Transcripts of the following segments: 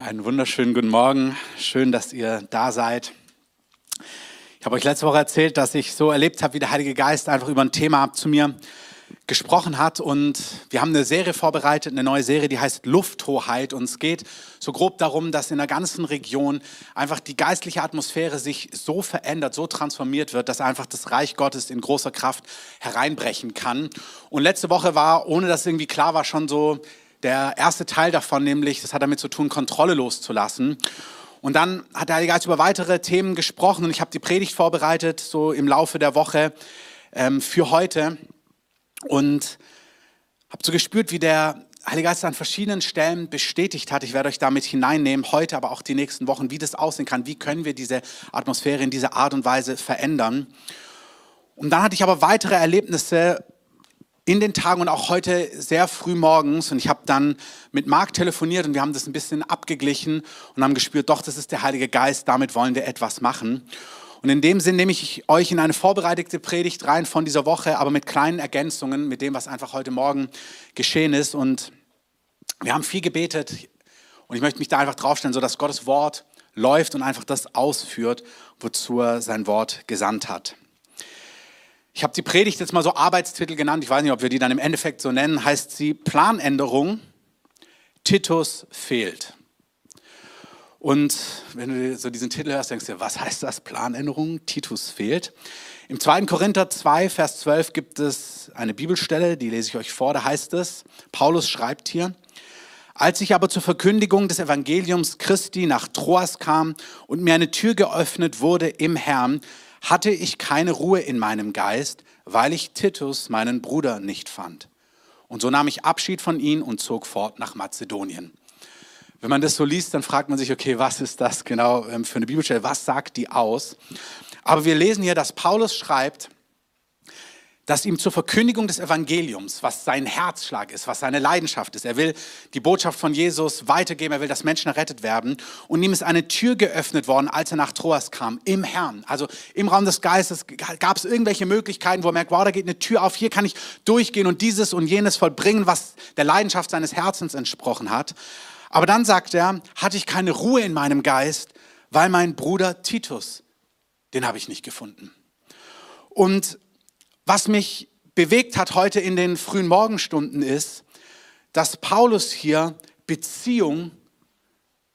Einen wunderschönen guten Morgen. Schön, dass ihr da seid. Ich habe euch letzte Woche erzählt, dass ich so erlebt habe, wie der Heilige Geist einfach über ein Thema zu mir gesprochen hat. Und wir haben eine Serie vorbereitet, eine neue Serie, die heißt Lufthoheit. Und es geht so grob darum, dass in der ganzen Region einfach die geistliche Atmosphäre sich so verändert, so transformiert wird, dass einfach das Reich Gottes in großer Kraft hereinbrechen kann. Und letzte Woche war, ohne dass irgendwie klar war, schon so der erste Teil davon, nämlich, das hat damit zu tun, Kontrolle loszulassen. Und dann hat der Heilige Geist über weitere Themen gesprochen und ich habe die Predigt vorbereitet, so im Laufe der Woche ähm, für heute. Und habe so gespürt, wie der Heilige Geist an verschiedenen Stellen bestätigt hat. Ich werde euch damit hineinnehmen, heute, aber auch die nächsten Wochen, wie das aussehen kann. Wie können wir diese Atmosphäre in dieser Art und Weise verändern? Und dann hatte ich aber weitere Erlebnisse in den Tagen und auch heute sehr früh morgens und ich habe dann mit Marc telefoniert und wir haben das ein bisschen abgeglichen und haben gespürt, doch, das ist der Heilige Geist, damit wollen wir etwas machen. Und in dem Sinn nehme ich euch in eine vorbereitete Predigt rein von dieser Woche, aber mit kleinen Ergänzungen, mit dem, was einfach heute Morgen geschehen ist. Und wir haben viel gebetet und ich möchte mich da einfach draufstellen, so dass Gottes Wort läuft und einfach das ausführt, wozu er sein Wort gesandt hat. Ich habe die Predigt jetzt mal so Arbeitstitel genannt. Ich weiß nicht, ob wir die dann im Endeffekt so nennen. Heißt sie Planänderung. Titus fehlt. Und wenn du so diesen Titel hörst, denkst du, was heißt das? Planänderung? Titus fehlt. Im 2. Korinther 2, Vers 12 gibt es eine Bibelstelle, die lese ich euch vor. Da heißt es, Paulus schreibt hier, als ich aber zur Verkündigung des Evangeliums Christi nach Troas kam und mir eine Tür geöffnet wurde im Herrn, hatte ich keine Ruhe in meinem Geist, weil ich Titus, meinen Bruder, nicht fand. Und so nahm ich Abschied von ihm und zog fort nach Mazedonien. Wenn man das so liest, dann fragt man sich, okay, was ist das genau ähm, für eine Bibelstelle? Was sagt die aus? Aber wir lesen hier, dass Paulus schreibt, dass ihm zur Verkündigung des Evangeliums, was sein Herzschlag ist, was seine Leidenschaft ist, er will die Botschaft von Jesus weitergeben, er will, dass Menschen errettet werden. Und ihm ist eine Tür geöffnet worden, als er nach Troas kam, im Herrn. Also im Raum des Geistes gab es irgendwelche Möglichkeiten, wo er merkt, wow, da geht eine Tür auf, hier kann ich durchgehen und dieses und jenes vollbringen, was der Leidenschaft seines Herzens entsprochen hat. Aber dann sagt er, hatte ich keine Ruhe in meinem Geist, weil mein Bruder Titus, den habe ich nicht gefunden. Und was mich bewegt hat heute in den frühen Morgenstunden ist, dass Paulus hier Beziehung,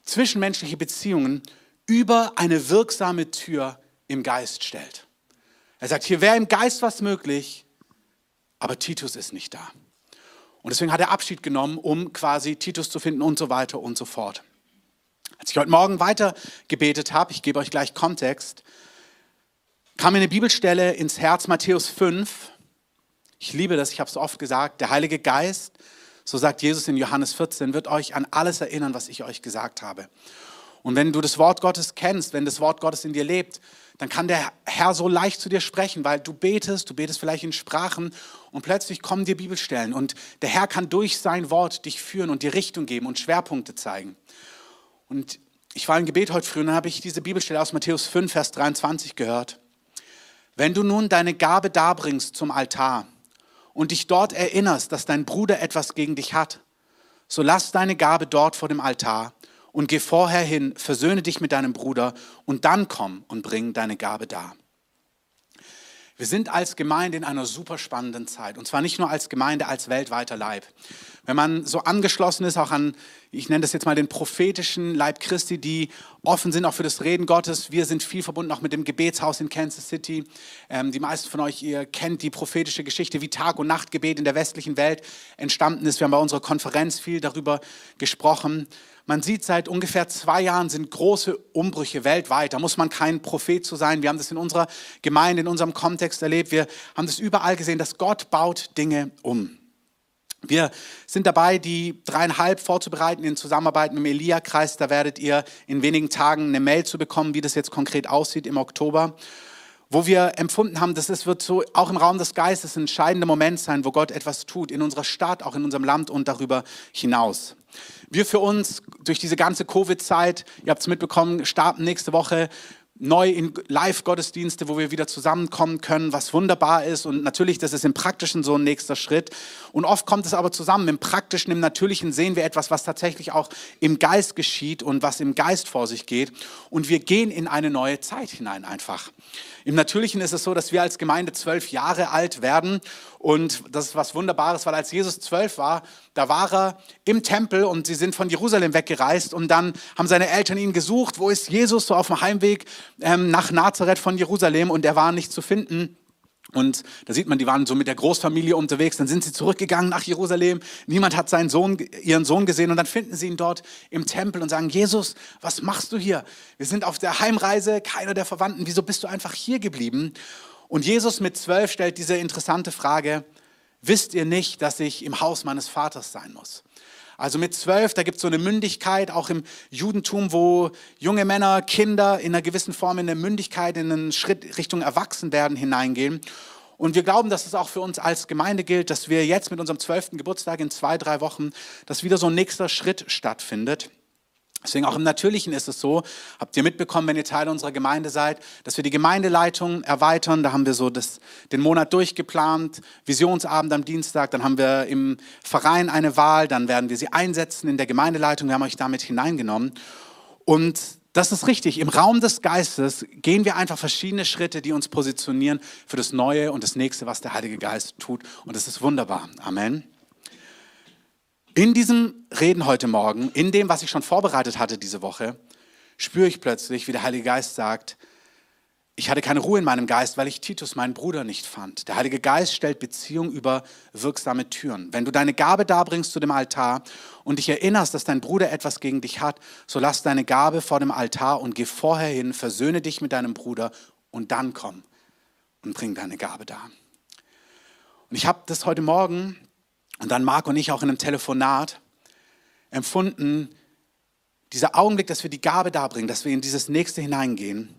zwischenmenschliche Beziehungen über eine wirksame Tür im Geist stellt. Er sagt, hier wäre im Geist was möglich, aber Titus ist nicht da. Und deswegen hat er Abschied genommen, um quasi Titus zu finden und so weiter und so fort. Als ich heute Morgen weiter gebetet habe, ich gebe euch gleich Kontext, kam mir eine Bibelstelle ins Herz, Matthäus 5. Ich liebe das, ich habe es oft gesagt. Der Heilige Geist, so sagt Jesus in Johannes 14, wird euch an alles erinnern, was ich euch gesagt habe. Und wenn du das Wort Gottes kennst, wenn das Wort Gottes in dir lebt, dann kann der Herr so leicht zu dir sprechen, weil du betest, du betest vielleicht in Sprachen und plötzlich kommen dir Bibelstellen und der Herr kann durch sein Wort dich führen und dir Richtung geben und Schwerpunkte zeigen. Und ich war im Gebet heute früh und dann habe ich diese Bibelstelle aus Matthäus 5, Vers 23 gehört. Wenn du nun deine Gabe darbringst zum Altar und dich dort erinnerst, dass dein Bruder etwas gegen dich hat, so lass deine Gabe dort vor dem Altar und geh vorher hin, versöhne dich mit deinem Bruder und dann komm und bring deine Gabe dar. Wir sind als Gemeinde in einer super spannenden Zeit. Und zwar nicht nur als Gemeinde, als weltweiter Leib. Wenn man so angeschlossen ist, auch an, ich nenne das jetzt mal den prophetischen Leib Christi, die offen sind auch für das Reden Gottes. Wir sind viel verbunden auch mit dem Gebetshaus in Kansas City. Ähm, die meisten von euch, ihr kennt die prophetische Geschichte, wie Tag- und Nachtgebet in der westlichen Welt entstanden ist. Wir haben bei unserer Konferenz viel darüber gesprochen. Man sieht, seit ungefähr zwei Jahren sind große Umbrüche weltweit. Da muss man kein Prophet zu sein. Wir haben das in unserer Gemeinde, in unserem Kontext erlebt. Wir haben das überall gesehen, dass Gott baut Dinge um. Wir sind dabei, die dreieinhalb vorzubereiten in Zusammenarbeit mit dem Elia-Kreis. Da werdet ihr in wenigen Tagen eine Mail zu bekommen, wie das jetzt konkret aussieht im Oktober wo wir empfunden haben, dass es wird so auch im Raum des Geistes ein entscheidender Moment sein, wo Gott etwas tut, in unserer Stadt, auch in unserem Land und darüber hinaus. Wir für uns durch diese ganze Covid-Zeit, ihr habt es mitbekommen, starten nächste Woche neu in Live-Gottesdienste, wo wir wieder zusammenkommen können, was wunderbar ist. Und natürlich, das ist im Praktischen so ein nächster Schritt. Und oft kommt es aber zusammen. Im Praktischen, im Natürlichen sehen wir etwas, was tatsächlich auch im Geist geschieht und was im Geist vor sich geht. Und wir gehen in eine neue Zeit hinein einfach. Im Natürlichen ist es so, dass wir als Gemeinde zwölf Jahre alt werden. Und das ist was Wunderbares, weil als Jesus zwölf war, da war er im Tempel und sie sind von Jerusalem weggereist. Und dann haben seine Eltern ihn gesucht. Wo ist Jesus? So auf dem Heimweg ähm, nach Nazareth von Jerusalem. Und er war nicht zu finden. Und da sieht man, die waren so mit der Großfamilie unterwegs. Dann sind sie zurückgegangen nach Jerusalem. Niemand hat seinen Sohn, ihren Sohn gesehen. Und dann finden sie ihn dort im Tempel und sagen, Jesus, was machst du hier? Wir sind auf der Heimreise, keiner der Verwandten. Wieso bist du einfach hier geblieben? Und Jesus mit zwölf stellt diese interessante Frage, wisst ihr nicht, dass ich im Haus meines Vaters sein muss? Also mit zwölf, da gibt es so eine Mündigkeit, auch im Judentum, wo junge Männer, Kinder in einer gewissen Form in eine Mündigkeit, in einen Schritt Richtung Erwachsenwerden hineingehen. Und wir glauben, dass es auch für uns als Gemeinde gilt, dass wir jetzt mit unserem zwölften Geburtstag in zwei, drei Wochen, dass wieder so ein nächster Schritt stattfindet. Deswegen auch im Natürlichen ist es so, habt ihr mitbekommen, wenn ihr Teil unserer Gemeinde seid, dass wir die Gemeindeleitung erweitern. Da haben wir so das, den Monat durchgeplant, Visionsabend am Dienstag, dann haben wir im Verein eine Wahl, dann werden wir sie einsetzen in der Gemeindeleitung. Wir haben euch damit hineingenommen. Und das ist richtig. Im Raum des Geistes gehen wir einfach verschiedene Schritte, die uns positionieren für das Neue und das Nächste, was der Heilige Geist tut. Und das ist wunderbar. Amen. In diesem Reden heute Morgen, in dem, was ich schon vorbereitet hatte diese Woche, spüre ich plötzlich, wie der Heilige Geist sagt, ich hatte keine Ruhe in meinem Geist, weil ich Titus, meinen Bruder, nicht fand. Der Heilige Geist stellt Beziehung über wirksame Türen. Wenn du deine Gabe darbringst zu dem Altar und dich erinnerst, dass dein Bruder etwas gegen dich hat, so lass deine Gabe vor dem Altar und geh vorher hin, versöhne dich mit deinem Bruder und dann komm und bring deine Gabe da. Und ich habe das heute Morgen und dann Marc und ich auch in einem Telefonat empfunden, dieser Augenblick, dass wir die Gabe darbringen, dass wir in dieses nächste hineingehen,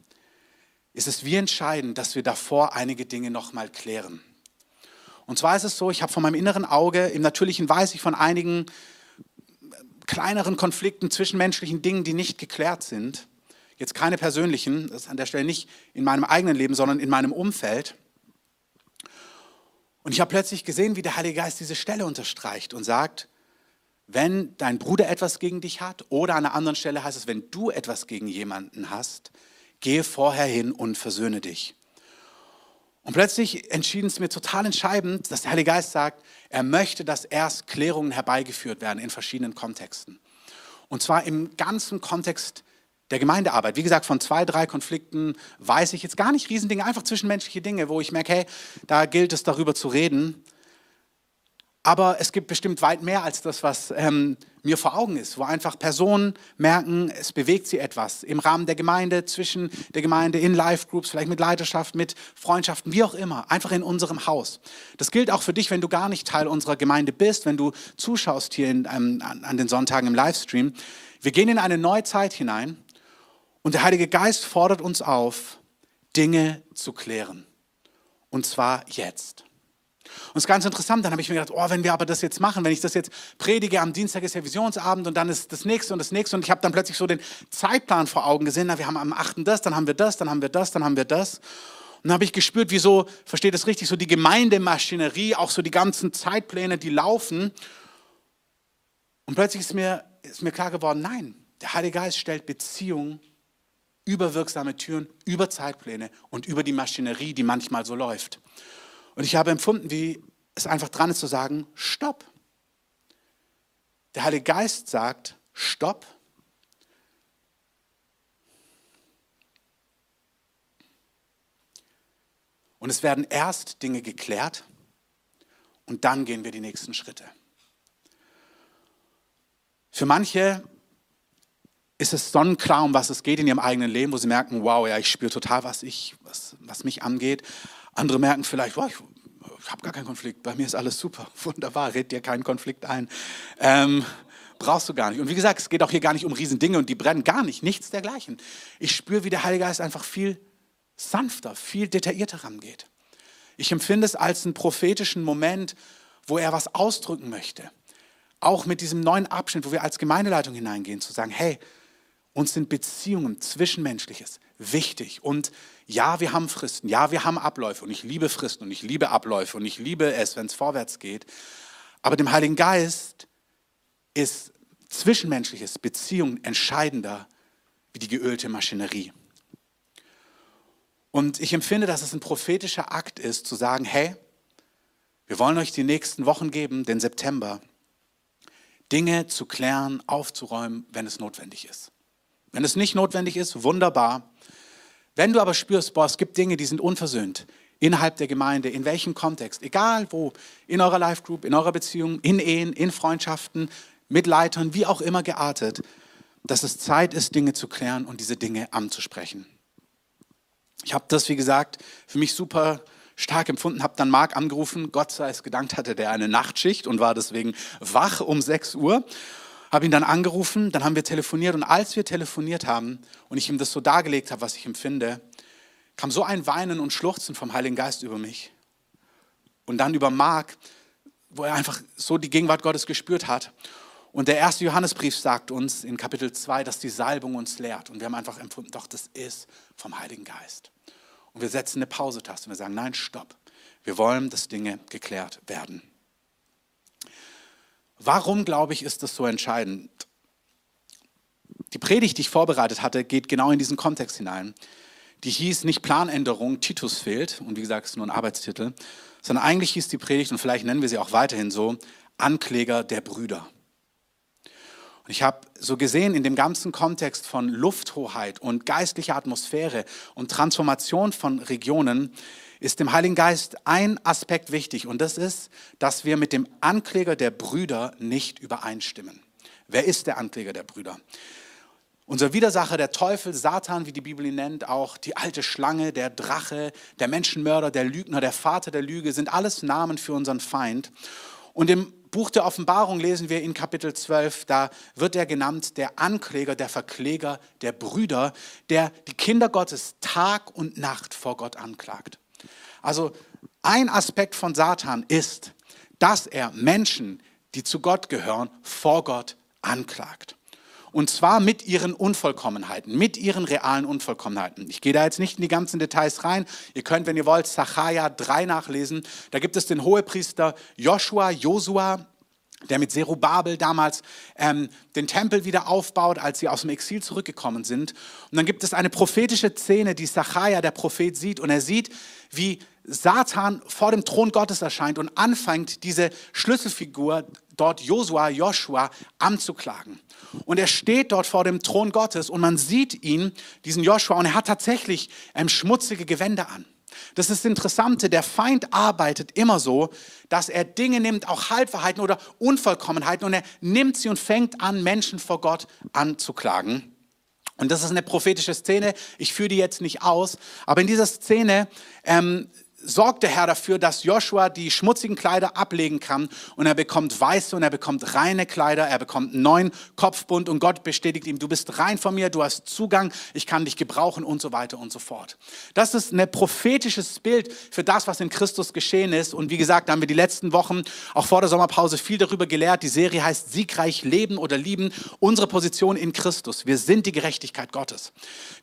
ist es wie entscheidend, dass wir davor einige Dinge nochmal klären. Und zwar ist es so, ich habe von meinem inneren Auge, im Natürlichen weiß ich von einigen kleineren Konflikten, zwischenmenschlichen Dingen, die nicht geklärt sind. Jetzt keine persönlichen, das ist an der Stelle nicht in meinem eigenen Leben, sondern in meinem Umfeld. Und ich habe plötzlich gesehen, wie der Heilige Geist diese Stelle unterstreicht und sagt, wenn dein Bruder etwas gegen dich hat oder an einer anderen Stelle heißt es, wenn du etwas gegen jemanden hast, gehe vorher hin und versöhne dich. Und plötzlich entschieden es mir total entscheidend, dass der Heilige Geist sagt, er möchte, dass erst Klärungen herbeigeführt werden in verschiedenen Kontexten. Und zwar im ganzen Kontext der Gemeindearbeit. Wie gesagt, von zwei, drei Konflikten weiß ich jetzt gar nicht Riesendinge, einfach zwischenmenschliche Dinge, wo ich merke, hey, da gilt es darüber zu reden. Aber es gibt bestimmt weit mehr als das, was ähm, mir vor Augen ist, wo einfach Personen merken, es bewegt sie etwas im Rahmen der Gemeinde, zwischen der Gemeinde, in Live-Groups, vielleicht mit Leidenschaft, mit Freundschaften, wie auch immer, einfach in unserem Haus. Das gilt auch für dich, wenn du gar nicht Teil unserer Gemeinde bist, wenn du zuschaust hier in, ähm, an den Sonntagen im Livestream. Wir gehen in eine neue Zeit hinein und der Heilige Geist fordert uns auf, Dinge zu klären. Und zwar jetzt. Und es ist ganz interessant, dann habe ich mir gedacht, oh, wenn wir aber das jetzt machen, wenn ich das jetzt predige, am Dienstag ist ja Visionsabend und dann ist das nächste und das nächste und ich habe dann plötzlich so den Zeitplan vor Augen gesehen, na, wir haben am 8. das, dann haben wir das, dann haben wir das, dann haben wir das. Und dann habe ich gespürt, wieso, versteht das richtig, so die Gemeindemaschinerie, auch so die ganzen Zeitpläne, die laufen. Und plötzlich ist mir, ist mir klar geworden, nein, der Heilige Geist stellt Beziehung über wirksame Türen, über Zeitpläne und über die Maschinerie, die manchmal so läuft. Und ich habe empfunden, wie es einfach dran ist zu sagen, stopp. Der Heilige Geist sagt, stopp. Und es werden erst Dinge geklärt und dann gehen wir die nächsten Schritte. Für manche ist es sonnenklar, um was es geht in ihrem eigenen Leben, wo sie merken, wow, ja, ich spüre total, was, ich, was, was mich angeht. Andere merken vielleicht, wow, ich, ich habe gar keinen Konflikt, bei mir ist alles super, wunderbar, red dir keinen Konflikt ein. Ähm, brauchst du gar nicht. Und wie gesagt, es geht auch hier gar nicht um Riesendinge und die brennen gar nicht, nichts dergleichen. Ich spüre, wie der Heilige Geist einfach viel sanfter, viel detaillierter rangeht. Ich empfinde es als einen prophetischen Moment, wo er was ausdrücken möchte. Auch mit diesem neuen Abschnitt, wo wir als Gemeindeleitung hineingehen, zu sagen, hey, uns sind Beziehungen, Zwischenmenschliches wichtig. Und ja, wir haben Fristen, ja, wir haben Abläufe und ich liebe Fristen und ich liebe Abläufe und ich liebe es, wenn es vorwärts geht. Aber dem Heiligen Geist ist Zwischenmenschliches, Beziehungen entscheidender wie die geölte Maschinerie. Und ich empfinde, dass es ein prophetischer Akt ist, zu sagen, hey, wir wollen euch die nächsten Wochen geben, den September, Dinge zu klären, aufzuräumen, wenn es notwendig ist. Wenn es nicht notwendig ist, wunderbar. Wenn du aber spürst, boah, es gibt Dinge, die sind unversöhnt, innerhalb der Gemeinde, in welchem Kontext, egal wo, in eurer Life Group, in eurer Beziehung, in Ehen, in Freundschaften, mit Leitern, wie auch immer geartet, dass es Zeit ist, Dinge zu klären und diese Dinge anzusprechen. Ich habe das, wie gesagt, für mich super stark empfunden, habe dann Marc angerufen, Gott sei es gedankt, hatte der eine Nachtschicht und war deswegen wach um 6 Uhr. Habe ihn dann angerufen, dann haben wir telefoniert und als wir telefoniert haben und ich ihm das so dargelegt habe, was ich empfinde, kam so ein Weinen und Schluchzen vom Heiligen Geist über mich und dann über Marc, wo er einfach so die Gegenwart Gottes gespürt hat. Und der erste Johannesbrief sagt uns in Kapitel 2, dass die Salbung uns lehrt. Und wir haben einfach empfunden, doch, das ist vom Heiligen Geist. Und wir setzen eine Pausetaste und wir sagen, nein, stopp. Wir wollen, dass Dinge geklärt werden. Warum, glaube ich, ist das so entscheidend? Die Predigt, die ich vorbereitet hatte, geht genau in diesen Kontext hinein. Die hieß nicht Planänderung, Titus fehlt, und wie gesagt, ist nur ein Arbeitstitel, sondern eigentlich hieß die Predigt, und vielleicht nennen wir sie auch weiterhin so, Ankläger der Brüder. Und ich habe so gesehen in dem ganzen Kontext von Lufthoheit und geistlicher Atmosphäre und Transformation von Regionen ist dem Heiligen Geist ein Aspekt wichtig und das ist, dass wir mit dem Ankläger der Brüder nicht übereinstimmen. Wer ist der Ankläger der Brüder? Unser Widersacher, der Teufel, Satan, wie die Bibel ihn nennt, auch die alte Schlange, der Drache, der Menschenmörder, der Lügner, der Vater der Lüge, sind alles Namen für unseren Feind. Und im Buch der Offenbarung lesen wir in Kapitel 12, da wird er genannt der Ankläger, der Verkläger der Brüder, der die Kinder Gottes Tag und Nacht vor Gott anklagt. Also ein Aspekt von Satan ist, dass er Menschen, die zu Gott gehören, vor Gott anklagt. Und zwar mit ihren Unvollkommenheiten, mit ihren realen Unvollkommenheiten. Ich gehe da jetzt nicht in die ganzen Details rein. Ihr könnt, wenn ihr wollt, Sacharja 3 nachlesen. Da gibt es den Hohepriester Joshua, Josua, der mit Zerubabel damals ähm, den Tempel wieder aufbaut, als sie aus dem Exil zurückgekommen sind. Und dann gibt es eine prophetische Szene, die Sacharja, der Prophet, sieht. Und er sieht, wie Satan vor dem Thron Gottes erscheint und anfängt, diese Schlüsselfigur dort Josua, Joshua anzuklagen. Und er steht dort vor dem Thron Gottes und man sieht ihn, diesen Joshua, und er hat tatsächlich ähm, schmutzige Gewänder an. Das ist das Interessante, der Feind arbeitet immer so, dass er Dinge nimmt, auch Halbwahrheiten oder Unvollkommenheiten, und er nimmt sie und fängt an, Menschen vor Gott anzuklagen. Und das ist eine prophetische Szene. Ich führe die jetzt nicht aus, aber in dieser Szene ähm, sorgt der Herr dafür, dass Joshua die schmutzigen Kleider ablegen kann und er bekommt weiße und er bekommt reine Kleider, er bekommt einen neuen Kopfbund und Gott bestätigt ihm, du bist rein von mir, du hast Zugang, ich kann dich gebrauchen und so weiter und so fort. Das ist ein prophetisches Bild für das, was in Christus geschehen ist und wie gesagt, da haben wir die letzten Wochen auch vor der Sommerpause viel darüber gelehrt. Die Serie heißt Siegreich leben oder lieben, unsere Position in Christus. Wir sind die Gerechtigkeit Gottes.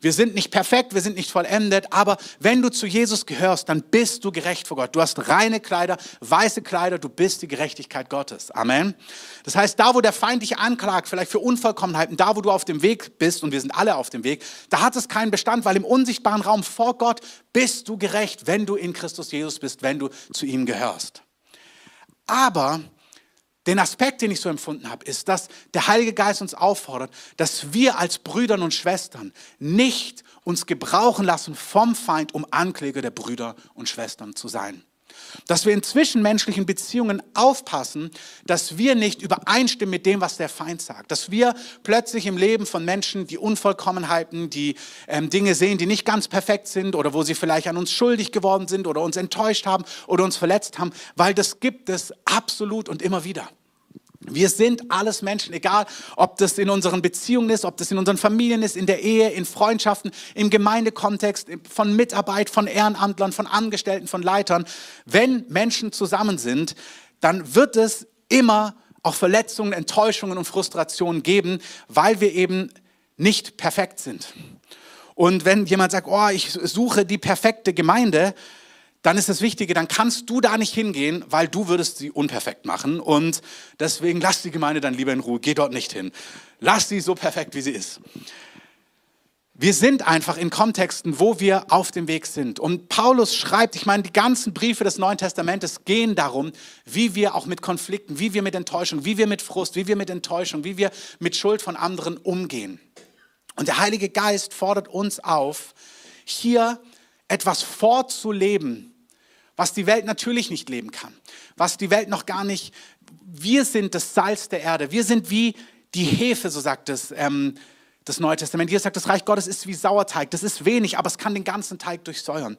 Wir sind nicht perfekt, wir sind nicht vollendet, aber wenn du zu Jesus gehörst, dann bist bist du gerecht vor Gott. Du hast reine Kleider, weiße Kleider, du bist die Gerechtigkeit Gottes. Amen. Das heißt, da wo der Feind dich anklagt, vielleicht für Unvollkommenheiten, da wo du auf dem Weg bist, und wir sind alle auf dem Weg, da hat es keinen Bestand, weil im unsichtbaren Raum vor Gott bist du gerecht, wenn du in Christus Jesus bist, wenn du zu ihm gehörst. Aber den Aspekt, den ich so empfunden habe, ist, dass der Heilige Geist uns auffordert, dass wir als Brüder und Schwestern nicht uns gebrauchen lassen vom Feind, um Ankläger der Brüder und Schwestern zu sein. Dass wir in zwischenmenschlichen Beziehungen aufpassen, dass wir nicht übereinstimmen mit dem, was der Feind sagt. Dass wir plötzlich im Leben von Menschen die Unvollkommenheiten, die ähm, Dinge sehen, die nicht ganz perfekt sind oder wo sie vielleicht an uns schuldig geworden sind oder uns enttäuscht haben oder uns verletzt haben, weil das gibt es absolut und immer wieder. Wir sind alles Menschen, egal ob das in unseren Beziehungen ist, ob das in unseren Familien ist, in der Ehe, in Freundschaften, im Gemeindekontext, von Mitarbeit, von Ehrenamtlern, von Angestellten, von Leitern. Wenn Menschen zusammen sind, dann wird es immer auch Verletzungen, Enttäuschungen und Frustrationen geben, weil wir eben nicht perfekt sind. Und wenn jemand sagt, oh, ich suche die perfekte Gemeinde, dann ist das Wichtige, dann kannst du da nicht hingehen, weil du würdest sie unperfekt machen. Und deswegen lass die Gemeinde dann lieber in Ruhe, geh dort nicht hin. Lass sie so perfekt, wie sie ist. Wir sind einfach in Kontexten, wo wir auf dem Weg sind. Und Paulus schreibt, ich meine, die ganzen Briefe des Neuen Testamentes gehen darum, wie wir auch mit Konflikten, wie wir mit Enttäuschung, wie wir mit Frust, wie wir mit Enttäuschung, wie wir mit Schuld von anderen umgehen. Und der Heilige Geist fordert uns auf, hier etwas vorzuleben, was die Welt natürlich nicht leben kann, was die Welt noch gar nicht, wir sind das Salz der Erde, wir sind wie die Hefe, so sagt es ähm, das Neue Testament. Hier sagt, das Reich Gottes ist wie Sauerteig, das ist wenig, aber es kann den ganzen Teig durchsäuern.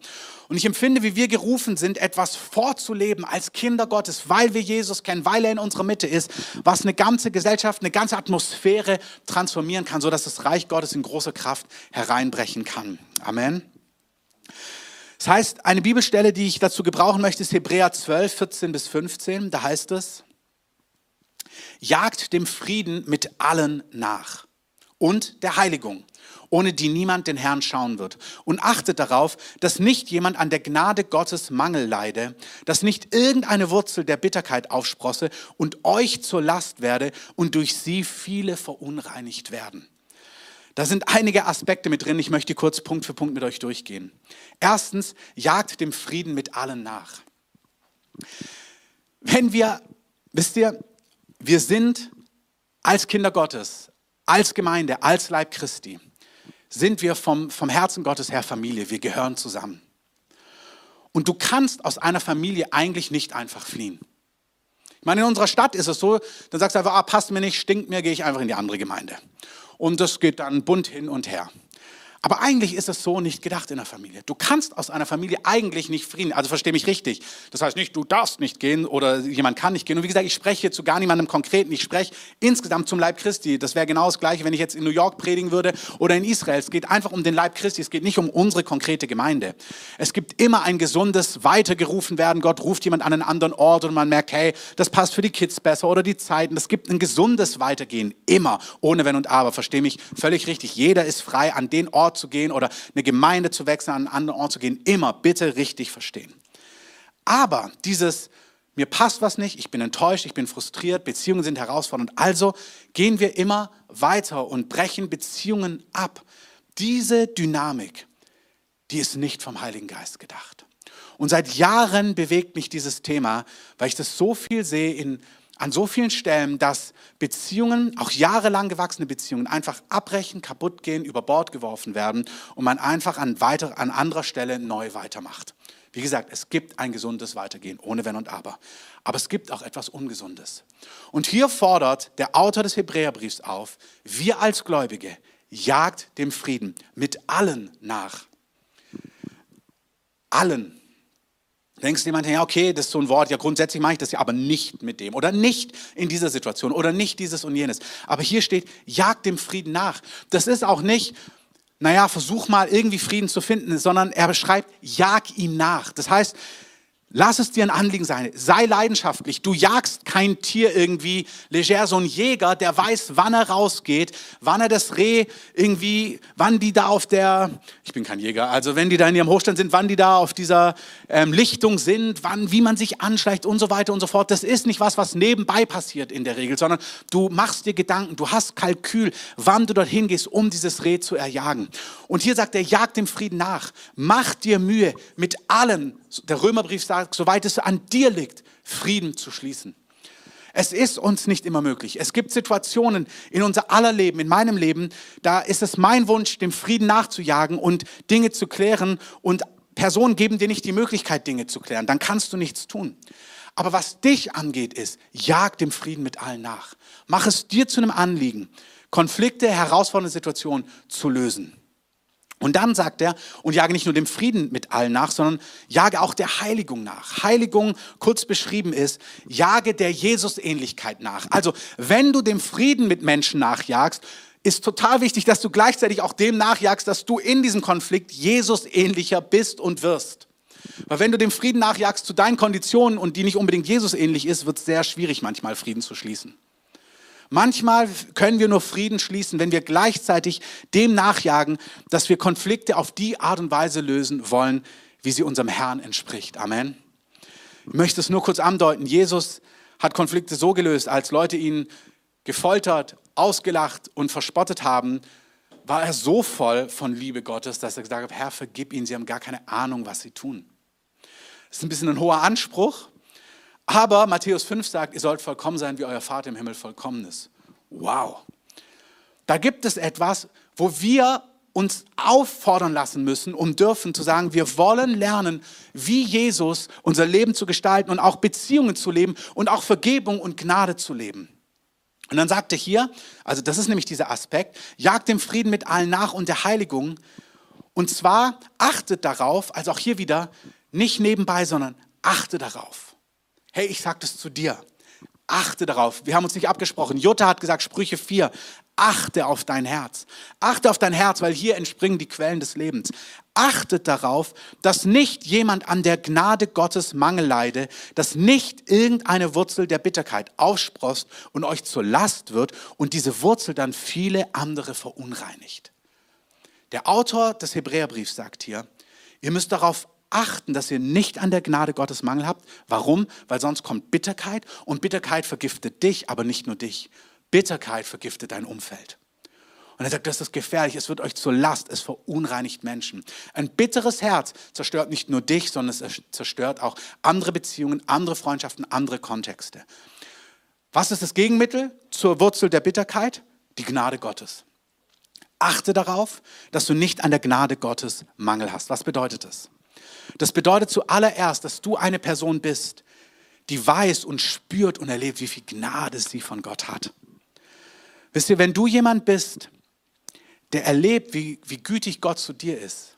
Und ich empfinde, wie wir gerufen sind, etwas vorzuleben als Kinder Gottes, weil wir Jesus kennen, weil er in unserer Mitte ist, was eine ganze Gesellschaft, eine ganze Atmosphäre transformieren kann, sodass das Reich Gottes in großer Kraft hereinbrechen kann. Amen. Das heißt, eine Bibelstelle, die ich dazu gebrauchen möchte, ist Hebräer 12, 14 bis 15. Da heißt es, jagt dem Frieden mit allen nach und der Heiligung, ohne die niemand den Herrn schauen wird. Und achtet darauf, dass nicht jemand an der Gnade Gottes Mangel leide, dass nicht irgendeine Wurzel der Bitterkeit aufsprosse und euch zur Last werde und durch sie viele verunreinigt werden. Da sind einige Aspekte mit drin. Ich möchte kurz Punkt für Punkt mit euch durchgehen. Erstens, jagt dem Frieden mit allen nach. Wenn wir, wisst ihr, wir sind als Kinder Gottes, als Gemeinde, als Leib Christi, sind wir vom, vom Herzen Gottes her Familie. Wir gehören zusammen. Und du kannst aus einer Familie eigentlich nicht einfach fliehen. Ich meine, in unserer Stadt ist es so, dann sagst du einfach, ah, passt mir nicht, stinkt mir, gehe ich einfach in die andere Gemeinde und das geht dann bunt hin und her. Aber eigentlich ist es so nicht gedacht in der Familie. Du kannst aus einer Familie eigentlich nicht Frieden, also verstehe mich richtig. Das heißt nicht, du darfst nicht gehen oder jemand kann nicht gehen. Und wie gesagt, ich spreche hier zu gar niemandem konkreten. Ich spreche insgesamt zum Leib Christi. Das wäre genau das Gleiche, wenn ich jetzt in New York predigen würde oder in Israel. Es geht einfach um den Leib Christi. Es geht nicht um unsere konkrete Gemeinde. Es gibt immer ein gesundes Weitergerufen werden. Gott ruft jemand an einen anderen Ort und man merkt, hey, das passt für die Kids besser oder die Zeiten. Es gibt ein gesundes Weitergehen. Immer. Ohne Wenn und Aber. Verstehe mich völlig richtig. Jeder ist frei an den Ort zu gehen oder eine Gemeinde zu wechseln, an einen anderen Ort zu gehen, immer bitte richtig verstehen. Aber dieses, mir passt was nicht, ich bin enttäuscht, ich bin frustriert, Beziehungen sind herausfordernd, also gehen wir immer weiter und brechen Beziehungen ab. Diese Dynamik, die ist nicht vom Heiligen Geist gedacht. Und seit Jahren bewegt mich dieses Thema, weil ich das so viel sehe in an so vielen Stellen, dass Beziehungen, auch jahrelang gewachsene Beziehungen, einfach abbrechen, kaputt gehen, über Bord geworfen werden und man einfach an, weiter, an anderer Stelle neu weitermacht. Wie gesagt, es gibt ein gesundes Weitergehen, ohne Wenn und Aber. Aber es gibt auch etwas Ungesundes. Und hier fordert der Autor des Hebräerbriefs auf, wir als Gläubige, jagt dem Frieden mit allen nach. Allen Denkst jemand, ja, okay, das ist so ein Wort, ja, grundsätzlich mache ich das ja, aber nicht mit dem oder nicht in dieser Situation oder nicht dieses und jenes. Aber hier steht, jag dem Frieden nach. Das ist auch nicht, naja, versuch mal irgendwie Frieden zu finden, sondern er beschreibt, jag ihm nach. Das heißt, Lass es dir ein Anliegen sein. Sei leidenschaftlich. Du jagst kein Tier irgendwie leger. So ein Jäger, der weiß, wann er rausgeht, wann er das Reh irgendwie, wann die da auf der, ich bin kein Jäger, also wenn die da in ihrem Hochstand sind, wann die da auf dieser ähm, Lichtung sind, wann, wie man sich anschleicht und so weiter und so fort. Das ist nicht was, was nebenbei passiert in der Regel, sondern du machst dir Gedanken, du hast Kalkül, wann du dorthin gehst, um dieses Reh zu erjagen. Und hier sagt er, jagt dem Frieden nach. Mach dir Mühe mit allen der Römerbrief sagt, soweit es an dir liegt, Frieden zu schließen. Es ist uns nicht immer möglich. Es gibt Situationen in unser aller Leben, in meinem Leben, da ist es mein Wunsch, dem Frieden nachzujagen und Dinge zu klären und Personen geben dir nicht die Möglichkeit, Dinge zu klären. Dann kannst du nichts tun. Aber was dich angeht, ist, jag dem Frieden mit allen nach. Mach es dir zu einem Anliegen, Konflikte, herausfordernde Situationen zu lösen. Und dann sagt er, und jage nicht nur dem Frieden mit allen nach, sondern jage auch der Heiligung nach. Heiligung, kurz beschrieben ist, jage der Jesusähnlichkeit nach. Also, wenn du dem Frieden mit Menschen nachjagst, ist total wichtig, dass du gleichzeitig auch dem nachjagst, dass du in diesem Konflikt Jesus ähnlicher bist und wirst. Weil wenn du dem Frieden nachjagst zu deinen Konditionen und die nicht unbedingt Jesus ähnlich ist, wird es sehr schwierig manchmal Frieden zu schließen. Manchmal können wir nur Frieden schließen, wenn wir gleichzeitig dem nachjagen, dass wir Konflikte auf die Art und Weise lösen wollen, wie sie unserem Herrn entspricht. Amen. Ich möchte es nur kurz andeuten. Jesus hat Konflikte so gelöst, als Leute ihn gefoltert, ausgelacht und verspottet haben, war er so voll von Liebe Gottes, dass er gesagt hat, Herr, vergib ihnen, sie haben gar keine Ahnung, was sie tun. Das ist ein bisschen ein hoher Anspruch, aber Matthäus 5 sagt, ihr sollt vollkommen sein, wie euer Vater im Himmel vollkommen ist. Wow. Da gibt es etwas, wo wir uns auffordern lassen müssen und dürfen zu sagen, wir wollen lernen, wie Jesus unser Leben zu gestalten und auch Beziehungen zu leben und auch Vergebung und Gnade zu leben. Und dann sagt er hier, also das ist nämlich dieser Aspekt, jagt dem Frieden mit allen nach und der Heiligung. Und zwar achtet darauf, also auch hier wieder, nicht nebenbei, sondern achte darauf. Hey, ich sage das zu dir. Achte darauf. Wir haben uns nicht abgesprochen. Jutta hat gesagt, Sprüche 4. Achte auf dein Herz. Achte auf dein Herz, weil hier entspringen die Quellen des Lebens. Achtet darauf, dass nicht jemand an der Gnade Gottes Mangel leide, dass nicht irgendeine Wurzel der Bitterkeit aufsprost und euch zur Last wird und diese Wurzel dann viele andere verunreinigt. Der Autor des Hebräerbriefs sagt hier, ihr müsst darauf achten, dass ihr nicht an der Gnade Gottes Mangel habt. Warum? Weil sonst kommt Bitterkeit und Bitterkeit vergiftet dich, aber nicht nur dich. Bitterkeit vergiftet dein Umfeld. Und er sagt, das ist gefährlich, es wird euch zur Last, es verunreinigt Menschen. Ein bitteres Herz zerstört nicht nur dich, sondern es zerstört auch andere Beziehungen, andere Freundschaften, andere Kontexte. Was ist das Gegenmittel zur Wurzel der Bitterkeit? Die Gnade Gottes. Achte darauf, dass du nicht an der Gnade Gottes Mangel hast. Was bedeutet das? Das bedeutet zuallererst, dass du eine Person bist, die weiß und spürt und erlebt, wie viel Gnade sie von Gott hat. Wisst ihr, wenn du jemand bist, der erlebt, wie, wie gütig Gott zu dir ist,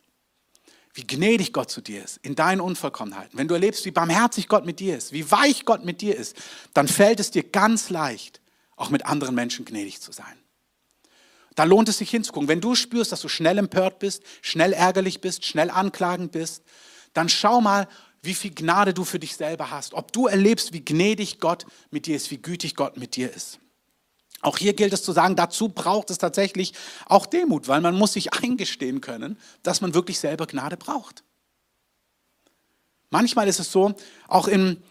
wie gnädig Gott zu dir ist, in deinen Unvollkommenheiten, wenn du erlebst, wie barmherzig Gott mit dir ist, wie weich Gott mit dir ist, dann fällt es dir ganz leicht, auch mit anderen Menschen gnädig zu sein. Da lohnt es sich hinzugucken. Wenn du spürst, dass du schnell empört bist, schnell ärgerlich bist, schnell anklagend bist, dann schau mal, wie viel Gnade du für dich selber hast. Ob du erlebst, wie gnädig Gott mit dir ist, wie gütig Gott mit dir ist. Auch hier gilt es zu sagen, dazu braucht es tatsächlich auch Demut, weil man muss sich eingestehen können, dass man wirklich selber Gnade braucht. Manchmal ist es so, auch in,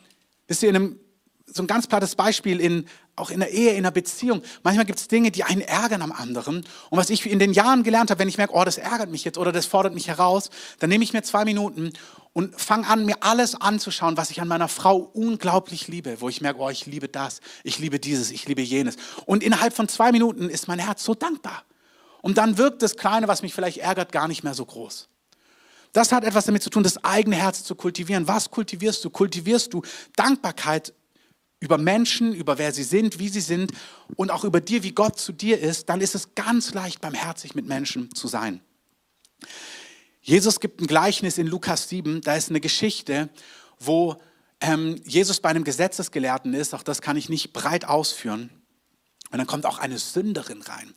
wisst in einem, so ein ganz plattes Beispiel in auch in der Ehe, in der Beziehung. Manchmal gibt es Dinge, die einen ärgern am anderen. Und was ich in den Jahren gelernt habe, wenn ich merke, oh, das ärgert mich jetzt oder das fordert mich heraus, dann nehme ich mir zwei Minuten und fange an, mir alles anzuschauen, was ich an meiner Frau unglaublich liebe, wo ich merke, oh, ich liebe das, ich liebe dieses, ich liebe jenes. Und innerhalb von zwei Minuten ist mein Herz so dankbar. Und dann wirkt das Kleine, was mich vielleicht ärgert, gar nicht mehr so groß. Das hat etwas damit zu tun, das eigene Herz zu kultivieren. Was kultivierst du? Kultivierst du Dankbarkeit über Menschen, über wer sie sind, wie sie sind und auch über dir, wie Gott zu dir ist, dann ist es ganz leicht, barmherzig mit Menschen zu sein. Jesus gibt ein Gleichnis in Lukas 7, da ist eine Geschichte, wo ähm, Jesus bei einem Gesetzesgelehrten ist, auch das kann ich nicht breit ausführen. Und dann kommt auch eine Sünderin rein.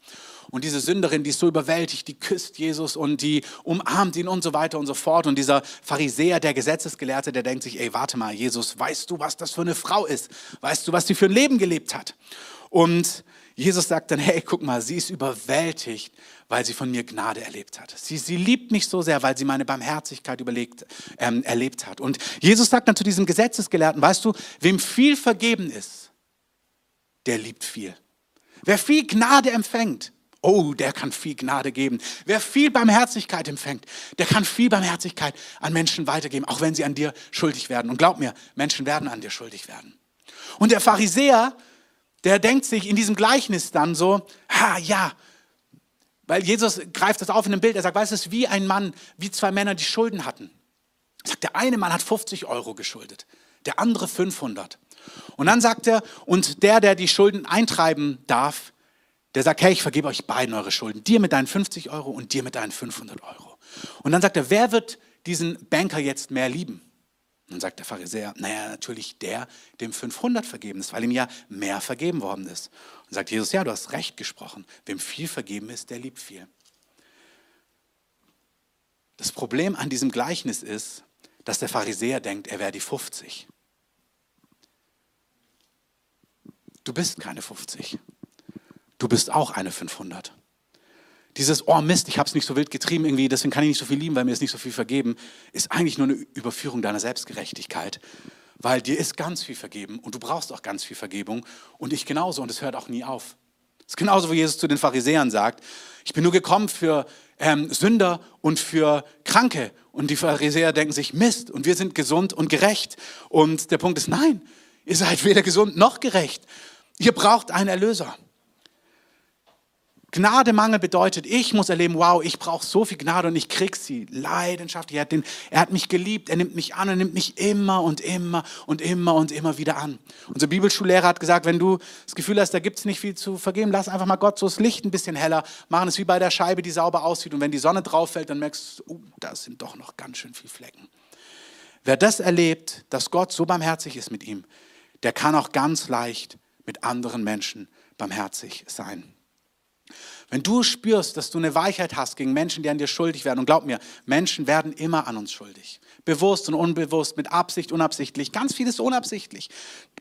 Und diese Sünderin, die ist so überwältigt, die küsst Jesus und die umarmt ihn und so weiter und so fort. Und dieser Pharisäer, der Gesetzesgelehrte, der denkt sich, ey, warte mal, Jesus, weißt du, was das für eine Frau ist? Weißt du, was sie für ein Leben gelebt hat? Und Jesus sagt dann, hey, guck mal, sie ist überwältigt, weil sie von mir Gnade erlebt hat. Sie, sie liebt mich so sehr, weil sie meine Barmherzigkeit überlegt, ähm, erlebt hat. Und Jesus sagt dann zu diesem Gesetzesgelehrten, weißt du, wem viel vergeben ist, der liebt viel. Wer viel Gnade empfängt, Oh, der kann viel Gnade geben. Wer viel Barmherzigkeit empfängt, der kann viel Barmherzigkeit an Menschen weitergeben, auch wenn sie an dir schuldig werden. Und glaub mir, Menschen werden an dir schuldig werden. Und der Pharisäer, der denkt sich in diesem Gleichnis dann so, ha, ja, weil Jesus greift das auf in einem Bild. Er sagt, weißt du, es ist wie ein Mann, wie zwei Männer, die Schulden hatten. Er sagt, der eine Mann hat 50 Euro geschuldet, der andere 500. Und dann sagt er, und der, der die Schulden eintreiben darf, der sagt, hey, ich vergebe euch beiden eure Schulden, dir mit deinen 50 Euro und dir mit deinen 500 Euro. Und dann sagt er, wer wird diesen Banker jetzt mehr lieben? Und dann sagt der Pharisäer, naja, natürlich der, dem 500 vergeben ist, weil ihm ja mehr vergeben worden ist. Und sagt Jesus, ja, du hast recht gesprochen. Wem viel vergeben ist, der liebt viel. Das Problem an diesem Gleichnis ist, dass der Pharisäer denkt, er wäre die 50. Du bist keine 50. du bist auch eine 500. Dieses, oh Mist, ich habe es nicht so wild getrieben irgendwie, deswegen kann ich nicht so viel lieben, weil mir ist nicht so viel vergeben, ist eigentlich nur eine Überführung deiner Selbstgerechtigkeit, weil dir ist ganz viel vergeben und du brauchst auch ganz viel Vergebung und ich genauso und es hört auch nie auf. Es ist genauso, wie Jesus zu den Pharisäern sagt, ich bin nur gekommen für ähm, Sünder und für Kranke. Und die Pharisäer denken sich, Mist, und wir sind gesund und gerecht. Und der Punkt ist, nein, ihr seid weder gesund noch gerecht. Ihr braucht einen Erlöser. Gnademangel bedeutet, ich muss erleben, wow, ich brauche so viel Gnade und ich krieg sie. Leidenschaft. Er hat, den, er hat mich geliebt, er nimmt mich an, er nimmt mich immer und immer und immer und immer wieder an. Unser Bibelschullehrer hat gesagt, wenn du das Gefühl hast, da gibt es nicht viel zu vergeben, lass einfach mal Gott so das Licht ein bisschen heller machen. Es wie bei der Scheibe, die sauber aussieht. Und wenn die Sonne drauf fällt, dann merkst du, uh, da sind doch noch ganz schön viele Flecken. Wer das erlebt, dass Gott so barmherzig ist mit ihm, der kann auch ganz leicht mit anderen Menschen barmherzig sein. Wenn du spürst, dass du eine Weichheit hast gegen Menschen, die an dir schuldig werden, und glaub mir, Menschen werden immer an uns schuldig. Bewusst und unbewusst, mit Absicht, unabsichtlich. Ganz vieles unabsichtlich.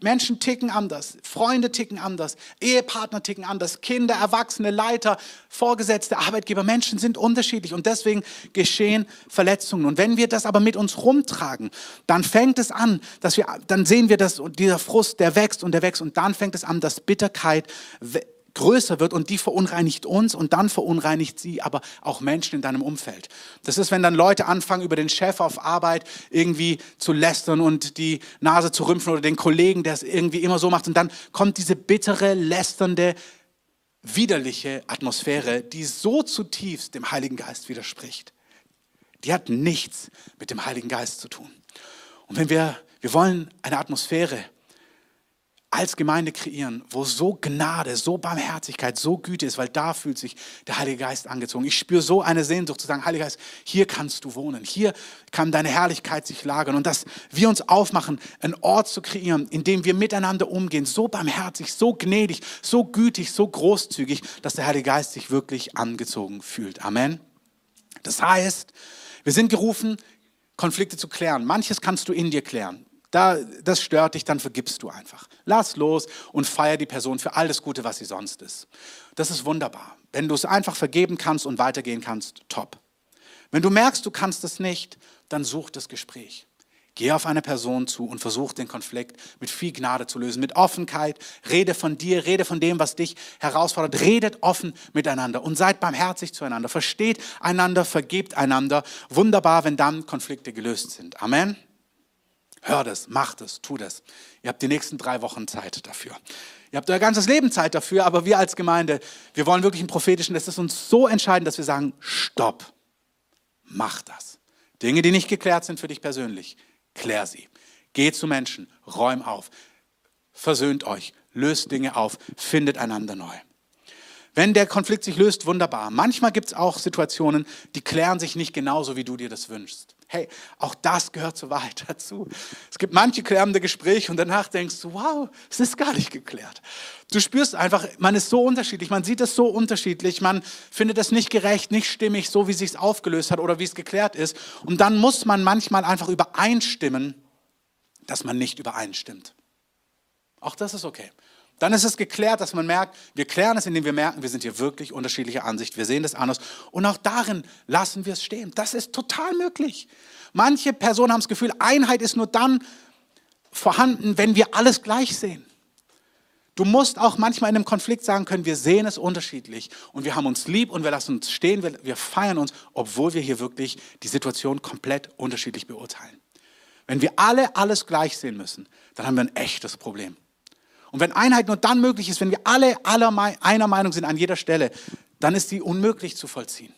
Menschen ticken anders, Freunde ticken anders, Ehepartner ticken anders, Kinder, Erwachsene, Leiter, Vorgesetzte, Arbeitgeber. Menschen sind unterschiedlich und deswegen geschehen Verletzungen. Und wenn wir das aber mit uns rumtragen, dann fängt es an, dass wir, dann sehen wir, dass dieser Frust, der wächst und der wächst und dann fängt es an, dass Bitterkeit größer wird und die verunreinigt uns und dann verunreinigt sie aber auch Menschen in deinem Umfeld. Das ist, wenn dann Leute anfangen, über den Chef auf Arbeit irgendwie zu lästern und die Nase zu rümpfen oder den Kollegen, der es irgendwie immer so macht und dann kommt diese bittere, lästernde, widerliche Atmosphäre, die so zutiefst dem Heiligen Geist widerspricht. Die hat nichts mit dem Heiligen Geist zu tun. Und wenn wir, wir wollen eine Atmosphäre, als Gemeinde kreieren, wo so Gnade, so Barmherzigkeit, so Güte ist, weil da fühlt sich der Heilige Geist angezogen. Ich spüre so eine Sehnsucht zu sagen, Heiliger Geist, hier kannst du wohnen, hier kann deine Herrlichkeit sich lagern und dass wir uns aufmachen, einen Ort zu kreieren, in dem wir miteinander umgehen, so barmherzig, so gnädig, so gütig, so großzügig, dass der Heilige Geist sich wirklich angezogen fühlt. Amen. Das heißt, wir sind gerufen, Konflikte zu klären. Manches kannst du in dir klären da, das stört dich, dann vergibst du einfach. Lass los und feier die Person für all das Gute, was sie sonst ist. Das ist wunderbar. Wenn du es einfach vergeben kannst und weitergehen kannst, top. Wenn du merkst, du kannst es nicht, dann such das Gespräch. Geh auf eine Person zu und versuch den Konflikt mit viel Gnade zu lösen, mit Offenheit. Rede von dir, rede von dem, was dich herausfordert. Redet offen miteinander und seid barmherzig zueinander. Versteht einander, vergebt einander. Wunderbar, wenn dann Konflikte gelöst sind. Amen. Hör das, mach das, tu das. Ihr habt die nächsten drei Wochen Zeit dafür. Ihr habt euer ganzes Leben Zeit dafür, aber wir als Gemeinde, wir wollen wirklich einen prophetischen, es ist uns so entscheidend, dass wir sagen, stopp, mach das. Dinge, die nicht geklärt sind für dich persönlich, klär sie. Geh zu Menschen, räum auf, versöhnt euch, löst Dinge auf, findet einander neu. Wenn der Konflikt sich löst, wunderbar. Manchmal gibt es auch Situationen, die klären sich nicht genauso, wie du dir das wünschst. Hey, auch das gehört zur Wahrheit dazu. Es gibt manche klärende Gespräche und danach denkst du, wow, es ist gar nicht geklärt. Du spürst einfach, man ist so unterschiedlich, man sieht es so unterschiedlich, man findet es nicht gerecht, nicht stimmig, so wie es sich aufgelöst hat oder wie es geklärt ist. Und dann muss man manchmal einfach übereinstimmen, dass man nicht übereinstimmt. Auch das ist okay. Dann ist es geklärt, dass man merkt, wir klären es, indem wir merken, wir sind hier wirklich unterschiedlicher Ansicht, wir sehen das anders. Und auch darin lassen wir es stehen. Das ist total möglich. Manche Personen haben das Gefühl, Einheit ist nur dann vorhanden, wenn wir alles gleich sehen. Du musst auch manchmal in einem Konflikt sagen können, wir sehen es unterschiedlich und wir haben uns lieb und wir lassen uns stehen, wir, wir feiern uns, obwohl wir hier wirklich die Situation komplett unterschiedlich beurteilen. Wenn wir alle alles gleich sehen müssen, dann haben wir ein echtes Problem. Und wenn Einheit nur dann möglich ist, wenn wir alle, alle einer Meinung sind an jeder Stelle, dann ist sie unmöglich zu vollziehen.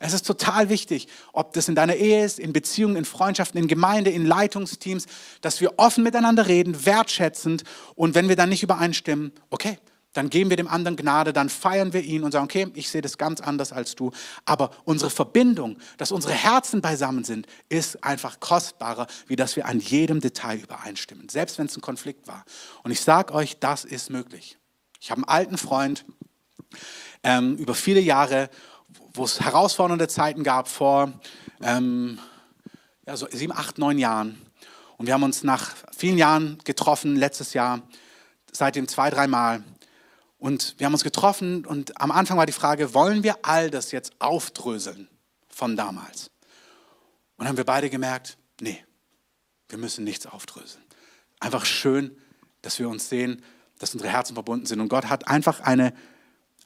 Es ist total wichtig, ob das in deiner Ehe ist, in Beziehungen, in Freundschaften, in Gemeinde, in Leitungsteams, dass wir offen miteinander reden, wertschätzend und wenn wir dann nicht übereinstimmen, okay, dann geben wir dem anderen Gnade, dann feiern wir ihn und sagen, okay, ich sehe das ganz anders als du. Aber unsere Verbindung, dass unsere Herzen beisammen sind, ist einfach kostbarer, wie dass wir an jedem Detail übereinstimmen, selbst wenn es ein Konflikt war. Und ich sage euch, das ist möglich. Ich habe einen alten Freund ähm, über viele Jahre, wo es herausfordernde Zeiten gab, vor ähm, ja, so sieben, acht, neun Jahren. Und wir haben uns nach vielen Jahren getroffen, letztes Jahr, seitdem zwei, dreimal. Und wir haben uns getroffen und am Anfang war die Frage, wollen wir all das jetzt aufdröseln von damals? Und haben wir beide gemerkt, nee, wir müssen nichts aufdröseln. Einfach schön, dass wir uns sehen, dass unsere Herzen verbunden sind. Und Gott hat einfach eine,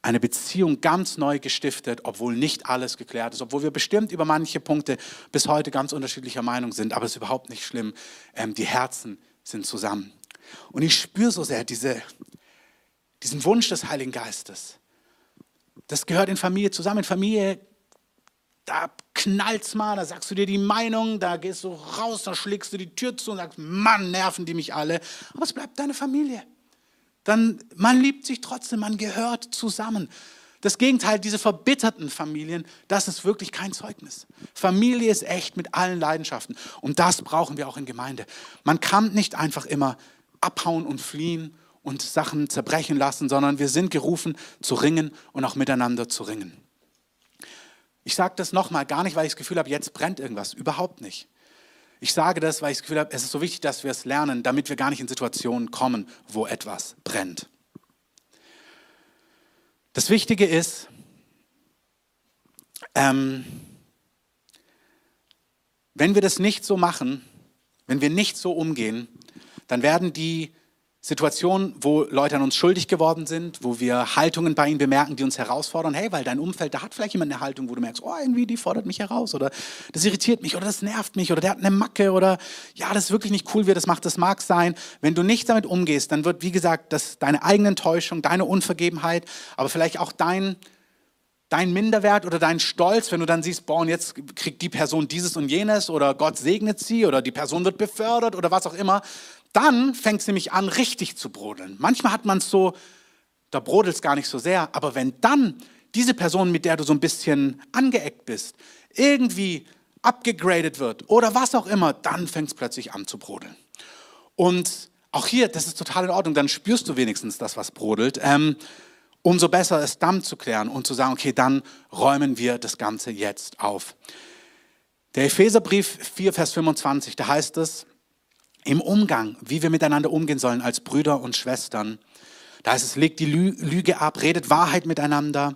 eine Beziehung ganz neu gestiftet, obwohl nicht alles geklärt ist, obwohl wir bestimmt über manche Punkte bis heute ganz unterschiedlicher Meinung sind. Aber es ist überhaupt nicht schlimm. Ähm, die Herzen sind zusammen. Und ich spüre so sehr diese, diesen Wunsch des Heiligen Geistes. Das gehört in Familie zusammen. In Familie da knallt's mal, da sagst du dir die Meinung, da gehst du raus, da schlägst du die Tür zu und sagst, Mann, nerven die mich alle. Aber es bleibt deine Familie. Dann, man liebt sich trotzdem, man gehört zusammen. Das Gegenteil, diese verbitterten Familien, das ist wirklich kein Zeugnis. Familie ist echt mit allen Leidenschaften. Und das brauchen wir auch in Gemeinde. Man kann nicht einfach immer abhauen und fliehen und Sachen zerbrechen lassen, sondern wir sind gerufen zu ringen und auch miteinander zu ringen. Ich sage das nochmal, gar nicht, weil ich das Gefühl habe, jetzt brennt irgendwas. Überhaupt nicht. Ich sage das, weil ich das Gefühl habe, es ist so wichtig, dass wir es lernen, damit wir gar nicht in Situationen kommen, wo etwas brennt. Das Wichtige ist, ähm, wenn wir das nicht so machen, wenn wir nicht so umgehen, dann werden die Situationen, wo Leute an uns schuldig geworden sind, wo wir Haltungen bei ihnen bemerken, die uns herausfordern. Hey, weil dein Umfeld, da hat vielleicht jemand eine Haltung, wo du merkst, oh, irgendwie, die fordert mich heraus oder das irritiert mich oder das nervt mich oder der hat eine Macke oder ja, das ist wirklich nicht cool, wie das macht, das mag sein. Wenn du nicht damit umgehst, dann wird, wie gesagt, das deine eigene Enttäuschung, deine Unvergebenheit, aber vielleicht auch dein, dein Minderwert oder dein Stolz, wenn du dann siehst, boah, und jetzt kriegt die Person dieses und jenes oder Gott segnet sie oder die Person wird befördert oder was auch immer, dann fängt es nämlich an, richtig zu brodeln. Manchmal hat man es so, da brodelt es gar nicht so sehr, aber wenn dann diese Person, mit der du so ein bisschen angeeckt bist, irgendwie abgegradet wird oder was auch immer, dann fängt es plötzlich an zu brodeln. Und auch hier, das ist total in Ordnung, dann spürst du wenigstens das, was brodelt. Ähm, umso besser es dann zu klären und zu sagen, okay, dann räumen wir das Ganze jetzt auf. Der Epheserbrief 4, Vers 25, da heißt es, im Umgang, wie wir miteinander umgehen sollen als Brüder und Schwestern. Da heißt es, legt die Lüge ab, redet Wahrheit miteinander.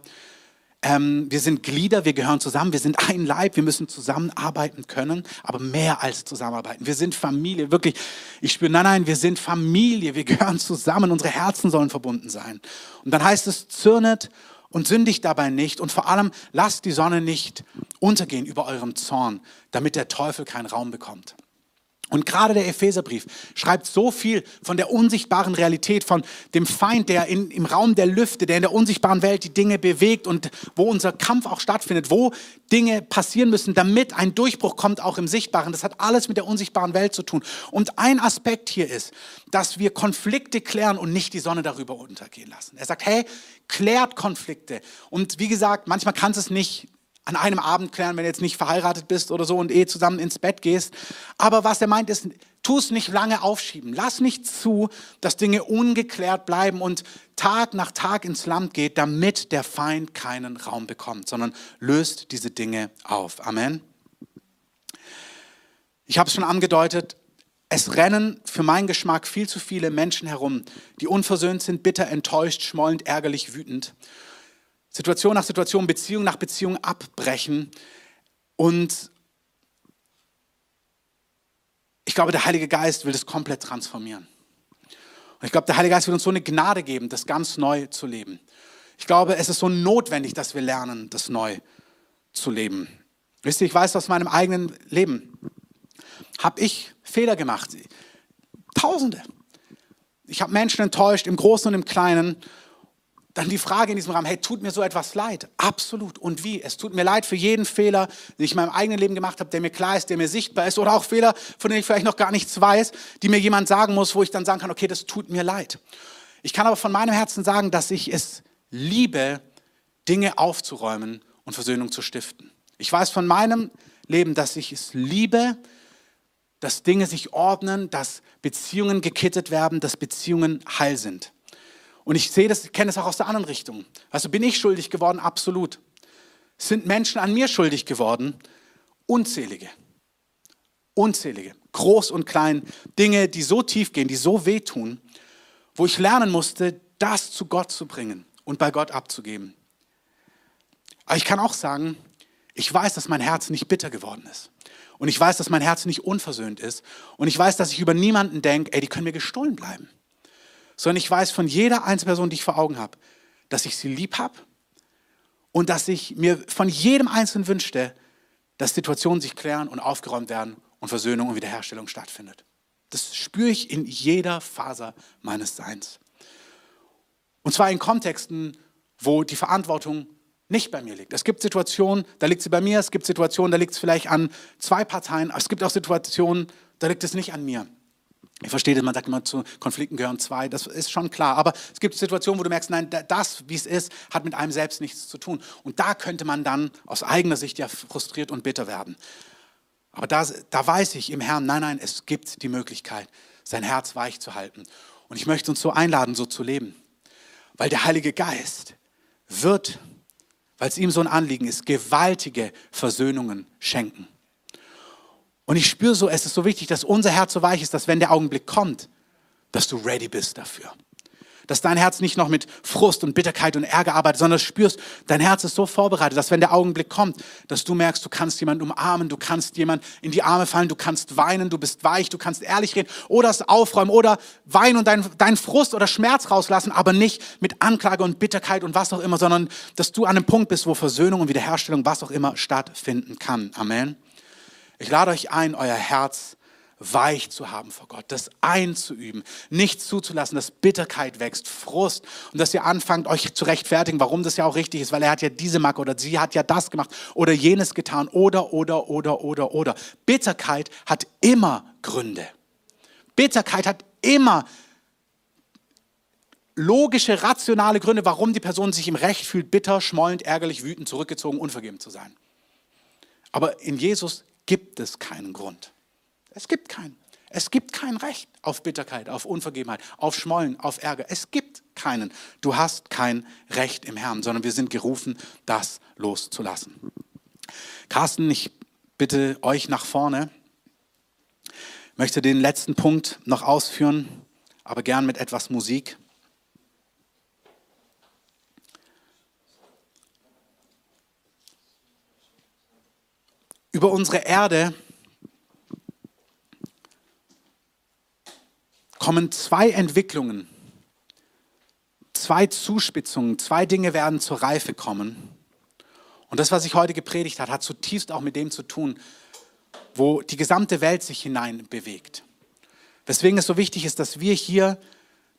Ähm, wir sind Glieder, wir gehören zusammen, wir sind ein Leib, wir müssen zusammenarbeiten können, aber mehr als zusammenarbeiten. Wir sind Familie, wirklich. Ich spüre, nein, nein, wir sind Familie, wir gehören zusammen, unsere Herzen sollen verbunden sein. Und dann heißt es, zürnet und sündigt dabei nicht und vor allem lasst die Sonne nicht untergehen über eurem Zorn, damit der Teufel keinen Raum bekommt. Und gerade der Epheserbrief schreibt so viel von der unsichtbaren Realität, von dem Feind, der in, im Raum der Lüfte, der in der unsichtbaren Welt die Dinge bewegt und wo unser Kampf auch stattfindet, wo Dinge passieren müssen, damit ein Durchbruch kommt, auch im Sichtbaren. Das hat alles mit der unsichtbaren Welt zu tun. Und ein Aspekt hier ist, dass wir Konflikte klären und nicht die Sonne darüber untergehen lassen. Er sagt, hey, klärt Konflikte. Und wie gesagt, manchmal kann es nicht an einem Abend klären, wenn du jetzt nicht verheiratet bist oder so und eh zusammen ins Bett gehst. Aber was er meint ist, tu es nicht lange aufschieben. Lass nicht zu, dass Dinge ungeklärt bleiben und Tag nach Tag ins Land geht, damit der Feind keinen Raum bekommt, sondern löst diese Dinge auf. Amen. Ich habe es schon angedeutet, es rennen für meinen Geschmack viel zu viele Menschen herum, die unversöhnt sind, bitter, enttäuscht, schmollend, ärgerlich, wütend. Situation nach Situation, Beziehung nach Beziehung abbrechen. Und ich glaube, der Heilige Geist will das komplett transformieren. Und ich glaube, der Heilige Geist will uns so eine Gnade geben, das ganz neu zu leben. Ich glaube, es ist so notwendig, dass wir lernen, das neu zu leben. Wisst ihr, ich weiß aus meinem eigenen Leben, habe ich Fehler gemacht. Tausende. Ich habe Menschen enttäuscht, im Großen und im Kleinen dann die Frage in diesem Rahmen, hey, tut mir so etwas leid? Absolut. Und wie? Es tut mir leid für jeden Fehler, den ich in meinem eigenen Leben gemacht habe, der mir klar ist, der mir sichtbar ist oder auch Fehler, von denen ich vielleicht noch gar nichts weiß, die mir jemand sagen muss, wo ich dann sagen kann, okay, das tut mir leid. Ich kann aber von meinem Herzen sagen, dass ich es liebe, Dinge aufzuräumen und Versöhnung zu stiften. Ich weiß von meinem Leben, dass ich es liebe, dass Dinge sich ordnen, dass Beziehungen gekittet werden, dass Beziehungen heil sind. Und ich sehe das, kenne das auch aus der anderen Richtung. Also bin ich schuldig geworden? Absolut. Sind Menschen an mir schuldig geworden? Unzählige. Unzählige. Groß und klein. Dinge, die so tief gehen, die so wehtun, wo ich lernen musste, das zu Gott zu bringen und bei Gott abzugeben. Aber ich kann auch sagen, ich weiß, dass mein Herz nicht bitter geworden ist. Und ich weiß, dass mein Herz nicht unversöhnt ist. Und ich weiß, dass ich über niemanden denke, ey, die können mir gestohlen bleiben. Sondern ich weiß von jeder einzelnen Person, die ich vor Augen habe, dass ich sie lieb habe und dass ich mir von jedem Einzelnen wünschte, dass Situationen sich klären und aufgeräumt werden und Versöhnung und Wiederherstellung stattfindet. Das spüre ich in jeder Faser meines Seins. Und zwar in Kontexten, wo die Verantwortung nicht bei mir liegt. Es gibt Situationen, da liegt sie bei mir, es gibt Situationen, da liegt es vielleicht an zwei Parteien, es gibt auch Situationen, da liegt es nicht an mir. Ich verstehe das, man sagt immer, zu Konflikten gehören zwei, das ist schon klar. Aber es gibt Situationen, wo du merkst, nein, das, wie es ist, hat mit einem selbst nichts zu tun. Und da könnte man dann aus eigener Sicht ja frustriert und bitter werden. Aber da, da weiß ich im Herrn, nein, nein, es gibt die Möglichkeit, sein Herz weich zu halten. Und ich möchte uns so einladen, so zu leben. Weil der Heilige Geist wird, weil es ihm so ein Anliegen ist, gewaltige Versöhnungen schenken. Und ich spüre so, es ist so wichtig, dass unser Herz so weich ist, dass wenn der Augenblick kommt, dass du ready bist dafür. Dass dein Herz nicht noch mit Frust und Bitterkeit und Ärger arbeitet, sondern spürst, dein Herz ist so vorbereitet, dass wenn der Augenblick kommt, dass du merkst, du kannst jemanden umarmen, du kannst jemanden in die Arme fallen, du kannst weinen, du bist weich, du kannst ehrlich reden oder es aufräumen oder weinen und deinen dein Frust oder Schmerz rauslassen, aber nicht mit Anklage und Bitterkeit und was auch immer, sondern dass du an einem Punkt bist, wo Versöhnung und Wiederherstellung, was auch immer, stattfinden kann. Amen. Ich lade euch ein, euer Herz weich zu haben vor Gott, das einzuüben, nicht zuzulassen, dass Bitterkeit wächst, Frust und dass ihr anfangt, euch zu rechtfertigen, warum das ja auch richtig ist, weil er hat ja diese Macke oder sie hat ja das gemacht oder jenes getan oder, oder, oder, oder, oder. Bitterkeit hat immer Gründe. Bitterkeit hat immer logische, rationale Gründe, warum die Person sich im Recht fühlt, bitter, schmollend, ärgerlich, wütend, zurückgezogen, unvergeben zu sein. Aber in Jesus gibt es keinen Grund. Es gibt keinen. Es gibt kein Recht auf Bitterkeit, auf Unvergebenheit, auf Schmollen, auf Ärger. Es gibt keinen. Du hast kein Recht im Herrn, sondern wir sind gerufen, das loszulassen. Carsten, ich bitte euch nach vorne. Ich möchte den letzten Punkt noch ausführen, aber gern mit etwas Musik. Über unsere Erde kommen zwei Entwicklungen, zwei Zuspitzungen, zwei Dinge werden zur Reife kommen. Und das, was ich heute gepredigt habe, hat zutiefst auch mit dem zu tun, wo die gesamte Welt sich hinein bewegt. Weswegen es so wichtig ist, dass wir hier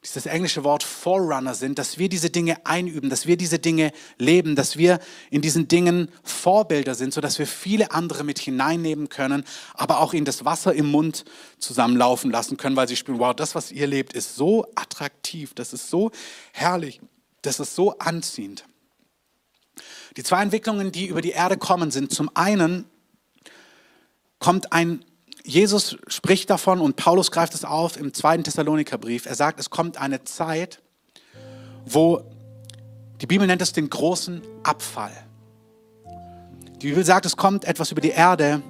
dieses englische Wort Forerunner sind, dass wir diese Dinge einüben, dass wir diese Dinge leben, dass wir in diesen Dingen Vorbilder sind, sodass wir viele andere mit hineinnehmen können, aber auch ihnen das Wasser im Mund zusammenlaufen lassen können, weil sie spüren, wow, das, was ihr lebt, ist so attraktiv, das ist so herrlich, das ist so anziehend. Die zwei Entwicklungen, die über die Erde kommen, sind zum einen kommt ein Jesus spricht davon und Paulus greift es auf im zweiten Thessalonikerbrief. Er sagt, es kommt eine Zeit, wo die Bibel nennt es den großen Abfall. Die Bibel sagt, es kommt etwas über die Erde,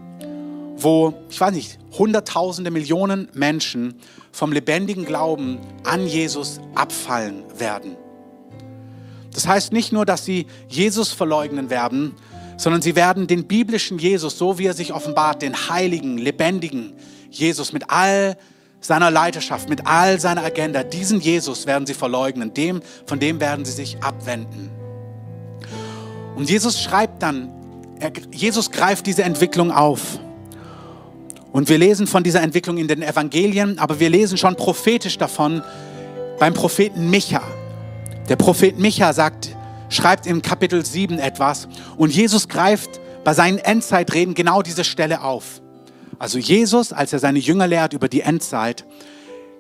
wo, ich weiß nicht, Hunderttausende, Millionen Menschen vom lebendigen Glauben an Jesus abfallen werden. Das heißt nicht nur, dass sie Jesus verleugnen werden, sondern sie werden den biblischen Jesus, so wie er sich offenbart, den heiligen, lebendigen Jesus mit all seiner Leiterschaft, mit all seiner Agenda, diesen Jesus werden sie verleugnen, dem, von dem werden sie sich abwenden. Und Jesus schreibt dann, er, Jesus greift diese Entwicklung auf. Und wir lesen von dieser Entwicklung in den Evangelien, aber wir lesen schon prophetisch davon beim Propheten Micha. Der Prophet Micha sagt, schreibt im Kapitel 7 etwas und Jesus greift bei seinen Endzeitreden genau diese Stelle auf. Also Jesus, als er seine Jünger lehrt über die Endzeit,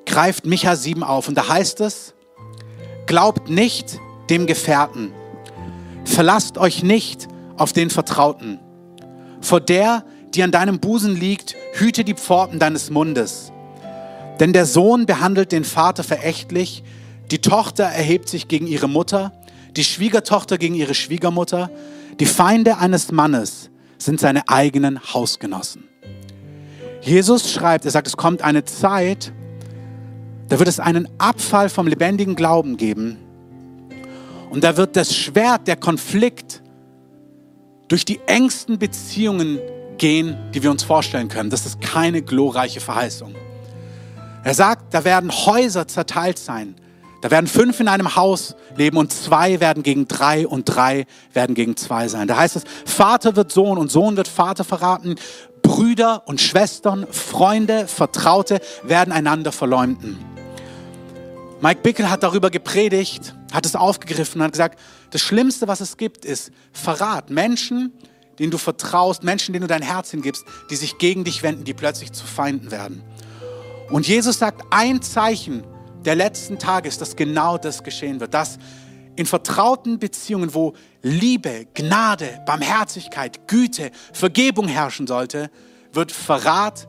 greift Micha 7 auf und da heißt es, glaubt nicht dem Gefährten, verlasst euch nicht auf den Vertrauten. Vor der, die an deinem Busen liegt, hüte die Pforten deines Mundes. Denn der Sohn behandelt den Vater verächtlich, die Tochter erhebt sich gegen ihre Mutter die Schwiegertochter gegen ihre Schwiegermutter, die Feinde eines Mannes sind seine eigenen Hausgenossen. Jesus schreibt, er sagt, es kommt eine Zeit, da wird es einen Abfall vom lebendigen Glauben geben. Und da wird das Schwert, der Konflikt durch die engsten Beziehungen gehen, die wir uns vorstellen können. Das ist keine glorreiche Verheißung. Er sagt, da werden Häuser zerteilt sein. Da werden fünf in einem Haus leben und zwei werden gegen drei und drei werden gegen zwei sein. Da heißt es, Vater wird Sohn und Sohn wird Vater verraten. Brüder und Schwestern, Freunde, Vertraute werden einander verleumden. Mike Bickel hat darüber gepredigt, hat es aufgegriffen und hat gesagt, das Schlimmste, was es gibt, ist Verrat. Menschen, denen du vertraust, Menschen, denen du dein Herz hingibst, die sich gegen dich wenden, die plötzlich zu Feinden werden. Und Jesus sagt, ein Zeichen der letzten Tage ist, dass genau das geschehen wird. Dass in vertrauten Beziehungen, wo Liebe, Gnade, Barmherzigkeit, Güte, Vergebung herrschen sollte, wird Verrat,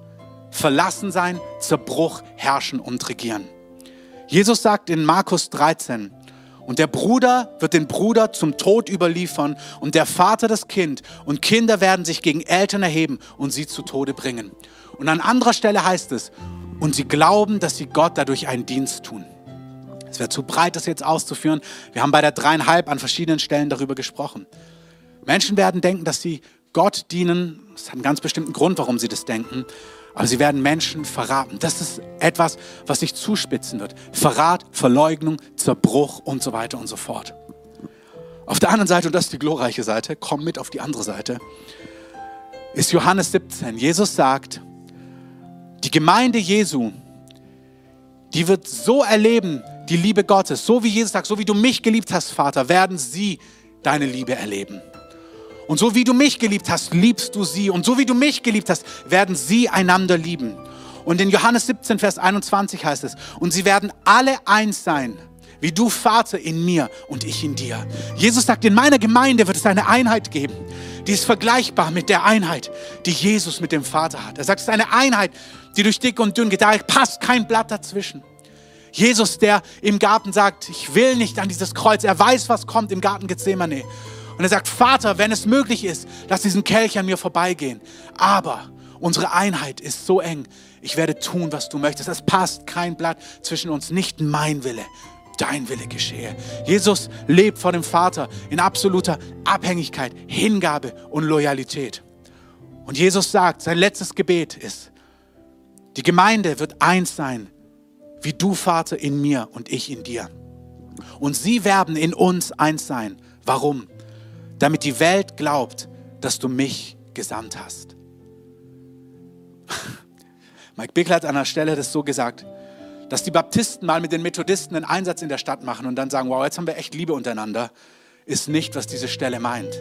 Verlassen sein, Zerbruch herrschen und regieren. Jesus sagt in Markus 13, und der Bruder wird den Bruder zum Tod überliefern und der Vater das Kind und Kinder werden sich gegen Eltern erheben und sie zu Tode bringen. Und an anderer Stelle heißt es, und sie glauben, dass sie Gott dadurch einen Dienst tun. Es wäre zu breit, das jetzt auszuführen. Wir haben bei der dreieinhalb an verschiedenen Stellen darüber gesprochen. Menschen werden denken, dass sie Gott dienen. Das hat einen ganz bestimmten Grund, warum sie das denken. Aber sie werden Menschen verraten. Das ist etwas, was sich zuspitzen wird. Verrat, Verleugnung, Zerbruch und so weiter und so fort. Auf der anderen Seite, und das ist die glorreiche Seite, komm mit auf die andere Seite, ist Johannes 17. Jesus sagt, die Gemeinde Jesu, die wird so erleben, die Liebe Gottes, so wie Jesus sagt, so wie du mich geliebt hast, Vater, werden sie deine Liebe erleben. Und so wie du mich geliebt hast, liebst du sie. Und so wie du mich geliebt hast, werden sie einander lieben. Und in Johannes 17, Vers 21 heißt es, und sie werden alle eins sein, wie du Vater in mir und ich in dir. Jesus sagt, in meiner Gemeinde wird es eine Einheit geben, die ist vergleichbar mit der Einheit, die Jesus mit dem Vater hat. Er sagt, es ist eine Einheit, die durch dick und dünn geht. Da passt kein Blatt dazwischen. Jesus, der im Garten sagt, ich will nicht an dieses Kreuz. Er weiß, was kommt im Garten Gethsemane. Und er sagt, Vater, wenn es möglich ist, lass diesen Kelch an mir vorbeigehen. Aber unsere Einheit ist so eng. Ich werde tun, was du möchtest. Es passt kein Blatt zwischen uns. Nicht mein Wille, dein Wille geschehe. Jesus lebt vor dem Vater in absoluter Abhängigkeit, Hingabe und Loyalität. Und Jesus sagt, sein letztes Gebet ist, die Gemeinde wird eins sein, wie du, Vater, in mir und ich in dir. Und sie werden in uns eins sein. Warum? Damit die Welt glaubt, dass du mich gesandt hast. Mike Bickler hat an der Stelle das so gesagt, dass die Baptisten mal mit den Methodisten einen Einsatz in der Stadt machen und dann sagen, wow, jetzt haben wir echt Liebe untereinander, ist nicht, was diese Stelle meint.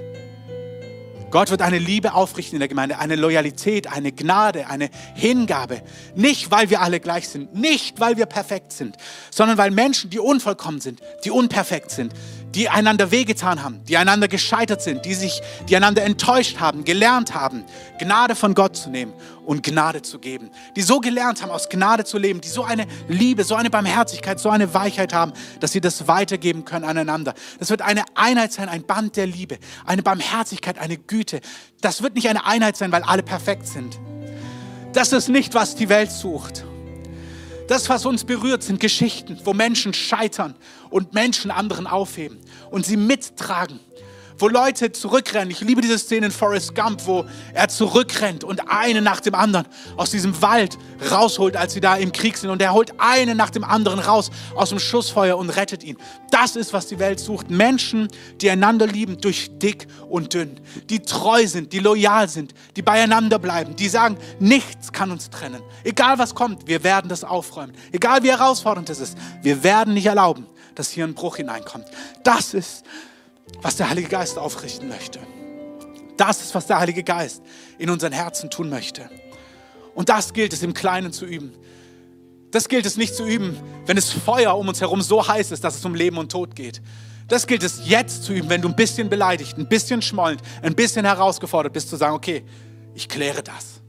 Gott wird eine Liebe aufrichten in der Gemeinde, eine Loyalität, eine Gnade, eine Hingabe. Nicht, weil wir alle gleich sind, nicht, weil wir perfekt sind, sondern weil Menschen, die unvollkommen sind, die unperfekt sind, die einander wehgetan haben, die einander gescheitert sind, die sich, die einander enttäuscht haben, gelernt haben, Gnade von Gott zu nehmen und Gnade zu geben, die so gelernt haben, aus Gnade zu leben, die so eine Liebe, so eine Barmherzigkeit, so eine Weichheit haben, dass sie das weitergeben können aneinander. Das wird eine Einheit sein, ein Band der Liebe, eine Barmherzigkeit, eine Güte. Das wird nicht eine Einheit sein, weil alle perfekt sind. Das ist nicht, was die Welt sucht. Das, was uns berührt, sind Geschichten, wo Menschen scheitern und Menschen anderen aufheben und sie mittragen wo Leute zurückrennen. Ich liebe diese Szene in Forrest Gump, wo er zurückrennt und einen nach dem anderen aus diesem Wald rausholt, als sie da im Krieg sind. Und er holt einen nach dem anderen raus aus dem Schussfeuer und rettet ihn. Das ist, was die Welt sucht. Menschen, die einander lieben durch dick und dünn, die treu sind, die loyal sind, die beieinander bleiben, die sagen, nichts kann uns trennen. Egal was kommt, wir werden das aufräumen. Egal wie herausfordernd es ist, wir werden nicht erlauben, dass hier ein Bruch hineinkommt. Das ist was der Heilige Geist aufrichten möchte. Das ist, was der Heilige Geist in unseren Herzen tun möchte. Und das gilt es im Kleinen zu üben. Das gilt es nicht zu üben, wenn es Feuer um uns herum so heiß ist, dass es um Leben und Tod geht. Das gilt es jetzt zu üben, wenn du ein bisschen beleidigt, ein bisschen schmollend, ein bisschen herausgefordert bist, zu sagen, okay, ich kläre das.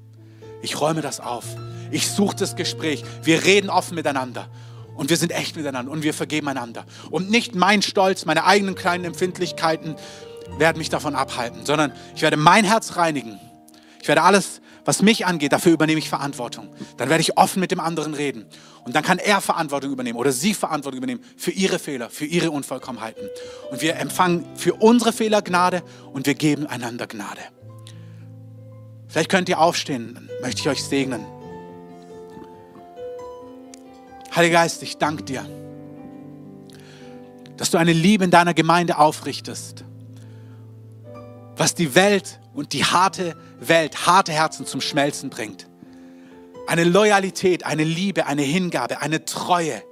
Ich räume das auf. Ich suche das Gespräch. Wir reden offen miteinander. Und wir sind echt miteinander und wir vergeben einander. Und nicht mein Stolz, meine eigenen kleinen Empfindlichkeiten werden mich davon abhalten, sondern ich werde mein Herz reinigen. Ich werde alles, was mich angeht, dafür übernehme ich Verantwortung. Dann werde ich offen mit dem anderen reden. Und dann kann er Verantwortung übernehmen oder sie Verantwortung übernehmen für ihre Fehler, für ihre Unvollkommenheiten. Und wir empfangen für unsere Fehler Gnade und wir geben einander Gnade. Vielleicht könnt ihr aufstehen, dann möchte ich euch segnen. Heiliger Geist, ich danke dir, dass du eine Liebe in deiner Gemeinde aufrichtest, was die Welt und die harte Welt, harte Herzen zum Schmelzen bringt. Eine Loyalität, eine Liebe, eine Hingabe, eine Treue,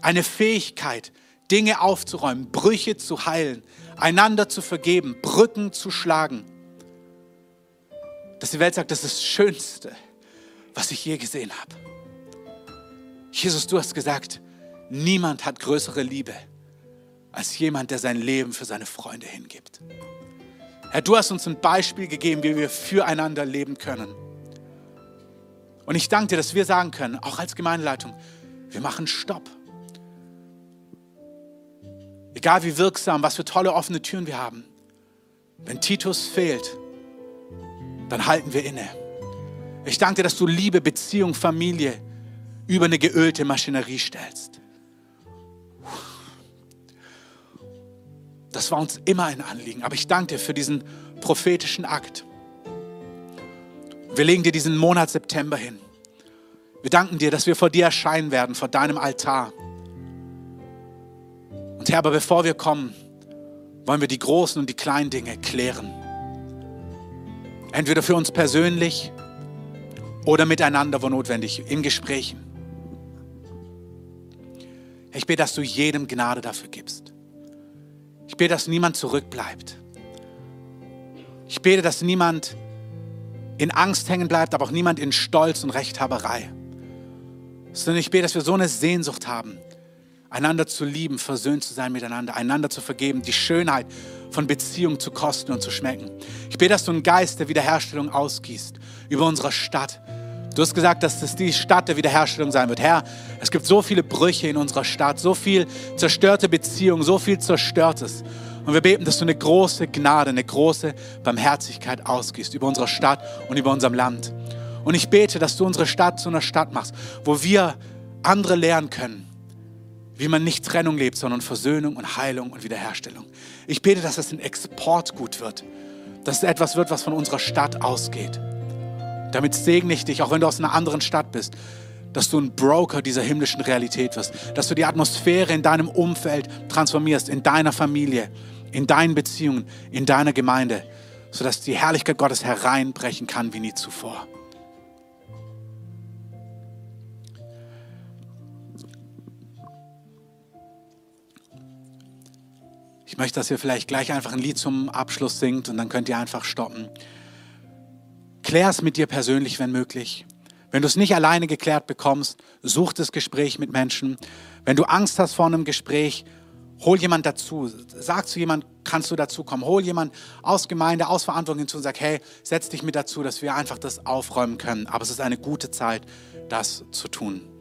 eine Fähigkeit, Dinge aufzuräumen, Brüche zu heilen, einander zu vergeben, Brücken zu schlagen. Dass die Welt sagt, das ist das Schönste, was ich je gesehen habe. Jesus, du hast gesagt, niemand hat größere Liebe als jemand, der sein Leben für seine Freunde hingibt. Herr, du hast uns ein Beispiel gegeben, wie wir füreinander leben können. Und ich danke dir, dass wir sagen können, auch als Gemeindeleitung, wir machen Stopp. Egal wie wirksam, was für tolle offene Türen wir haben. Wenn Titus fehlt, dann halten wir inne. Ich danke dir, dass du Liebe, Beziehung, Familie über eine geölte Maschinerie stellst. Das war uns immer ein Anliegen. Aber ich danke dir für diesen prophetischen Akt. Wir legen dir diesen Monat September hin. Wir danken dir, dass wir vor dir erscheinen werden, vor deinem Altar. Und Herr, aber bevor wir kommen, wollen wir die großen und die kleinen Dinge klären. Entweder für uns persönlich oder miteinander, wo notwendig, in Gesprächen. Ich bete, dass du jedem Gnade dafür gibst. Ich bete, dass niemand zurückbleibt. Ich bete, dass niemand in Angst hängen bleibt, aber auch niemand in Stolz und Rechthaberei. Sondern ich bete, dass wir so eine Sehnsucht haben, einander zu lieben, versöhnt zu sein miteinander, einander zu vergeben, die Schönheit von Beziehung zu kosten und zu schmecken. Ich bete, dass du einen Geist der Wiederherstellung ausgießt über unsere Stadt. Du hast gesagt, dass das die Stadt der Wiederherstellung sein wird. Herr, es gibt so viele Brüche in unserer Stadt, so viel zerstörte Beziehungen, so viel Zerstörtes. Und wir beten, dass du eine große Gnade, eine große Barmherzigkeit ausgießt über unsere Stadt und über unserem Land. Und ich bete, dass du unsere Stadt zu einer Stadt machst, wo wir andere lernen können, wie man nicht Trennung lebt, sondern Versöhnung und Heilung und Wiederherstellung. Ich bete, dass es ein Exportgut wird, dass es etwas wird, was von unserer Stadt ausgeht. Damit segne ich dich, auch wenn du aus einer anderen Stadt bist, dass du ein Broker dieser himmlischen Realität wirst, dass du die Atmosphäre in deinem Umfeld transformierst, in deiner Familie, in deinen Beziehungen, in deiner Gemeinde, sodass die Herrlichkeit Gottes hereinbrechen kann wie nie zuvor. Ich möchte, dass ihr vielleicht gleich einfach ein Lied zum Abschluss singt und dann könnt ihr einfach stoppen. Klär es mit dir persönlich, wenn möglich. Wenn du es nicht alleine geklärt bekommst, such das Gespräch mit Menschen. Wenn du Angst hast vor einem Gespräch, hol jemand dazu. Sag zu jemand, kannst du dazu kommen. Hol jemand aus Gemeinde, aus Verantwortung hinzu und sag, hey, setz dich mit dazu, dass wir einfach das aufräumen können. Aber es ist eine gute Zeit, das zu tun.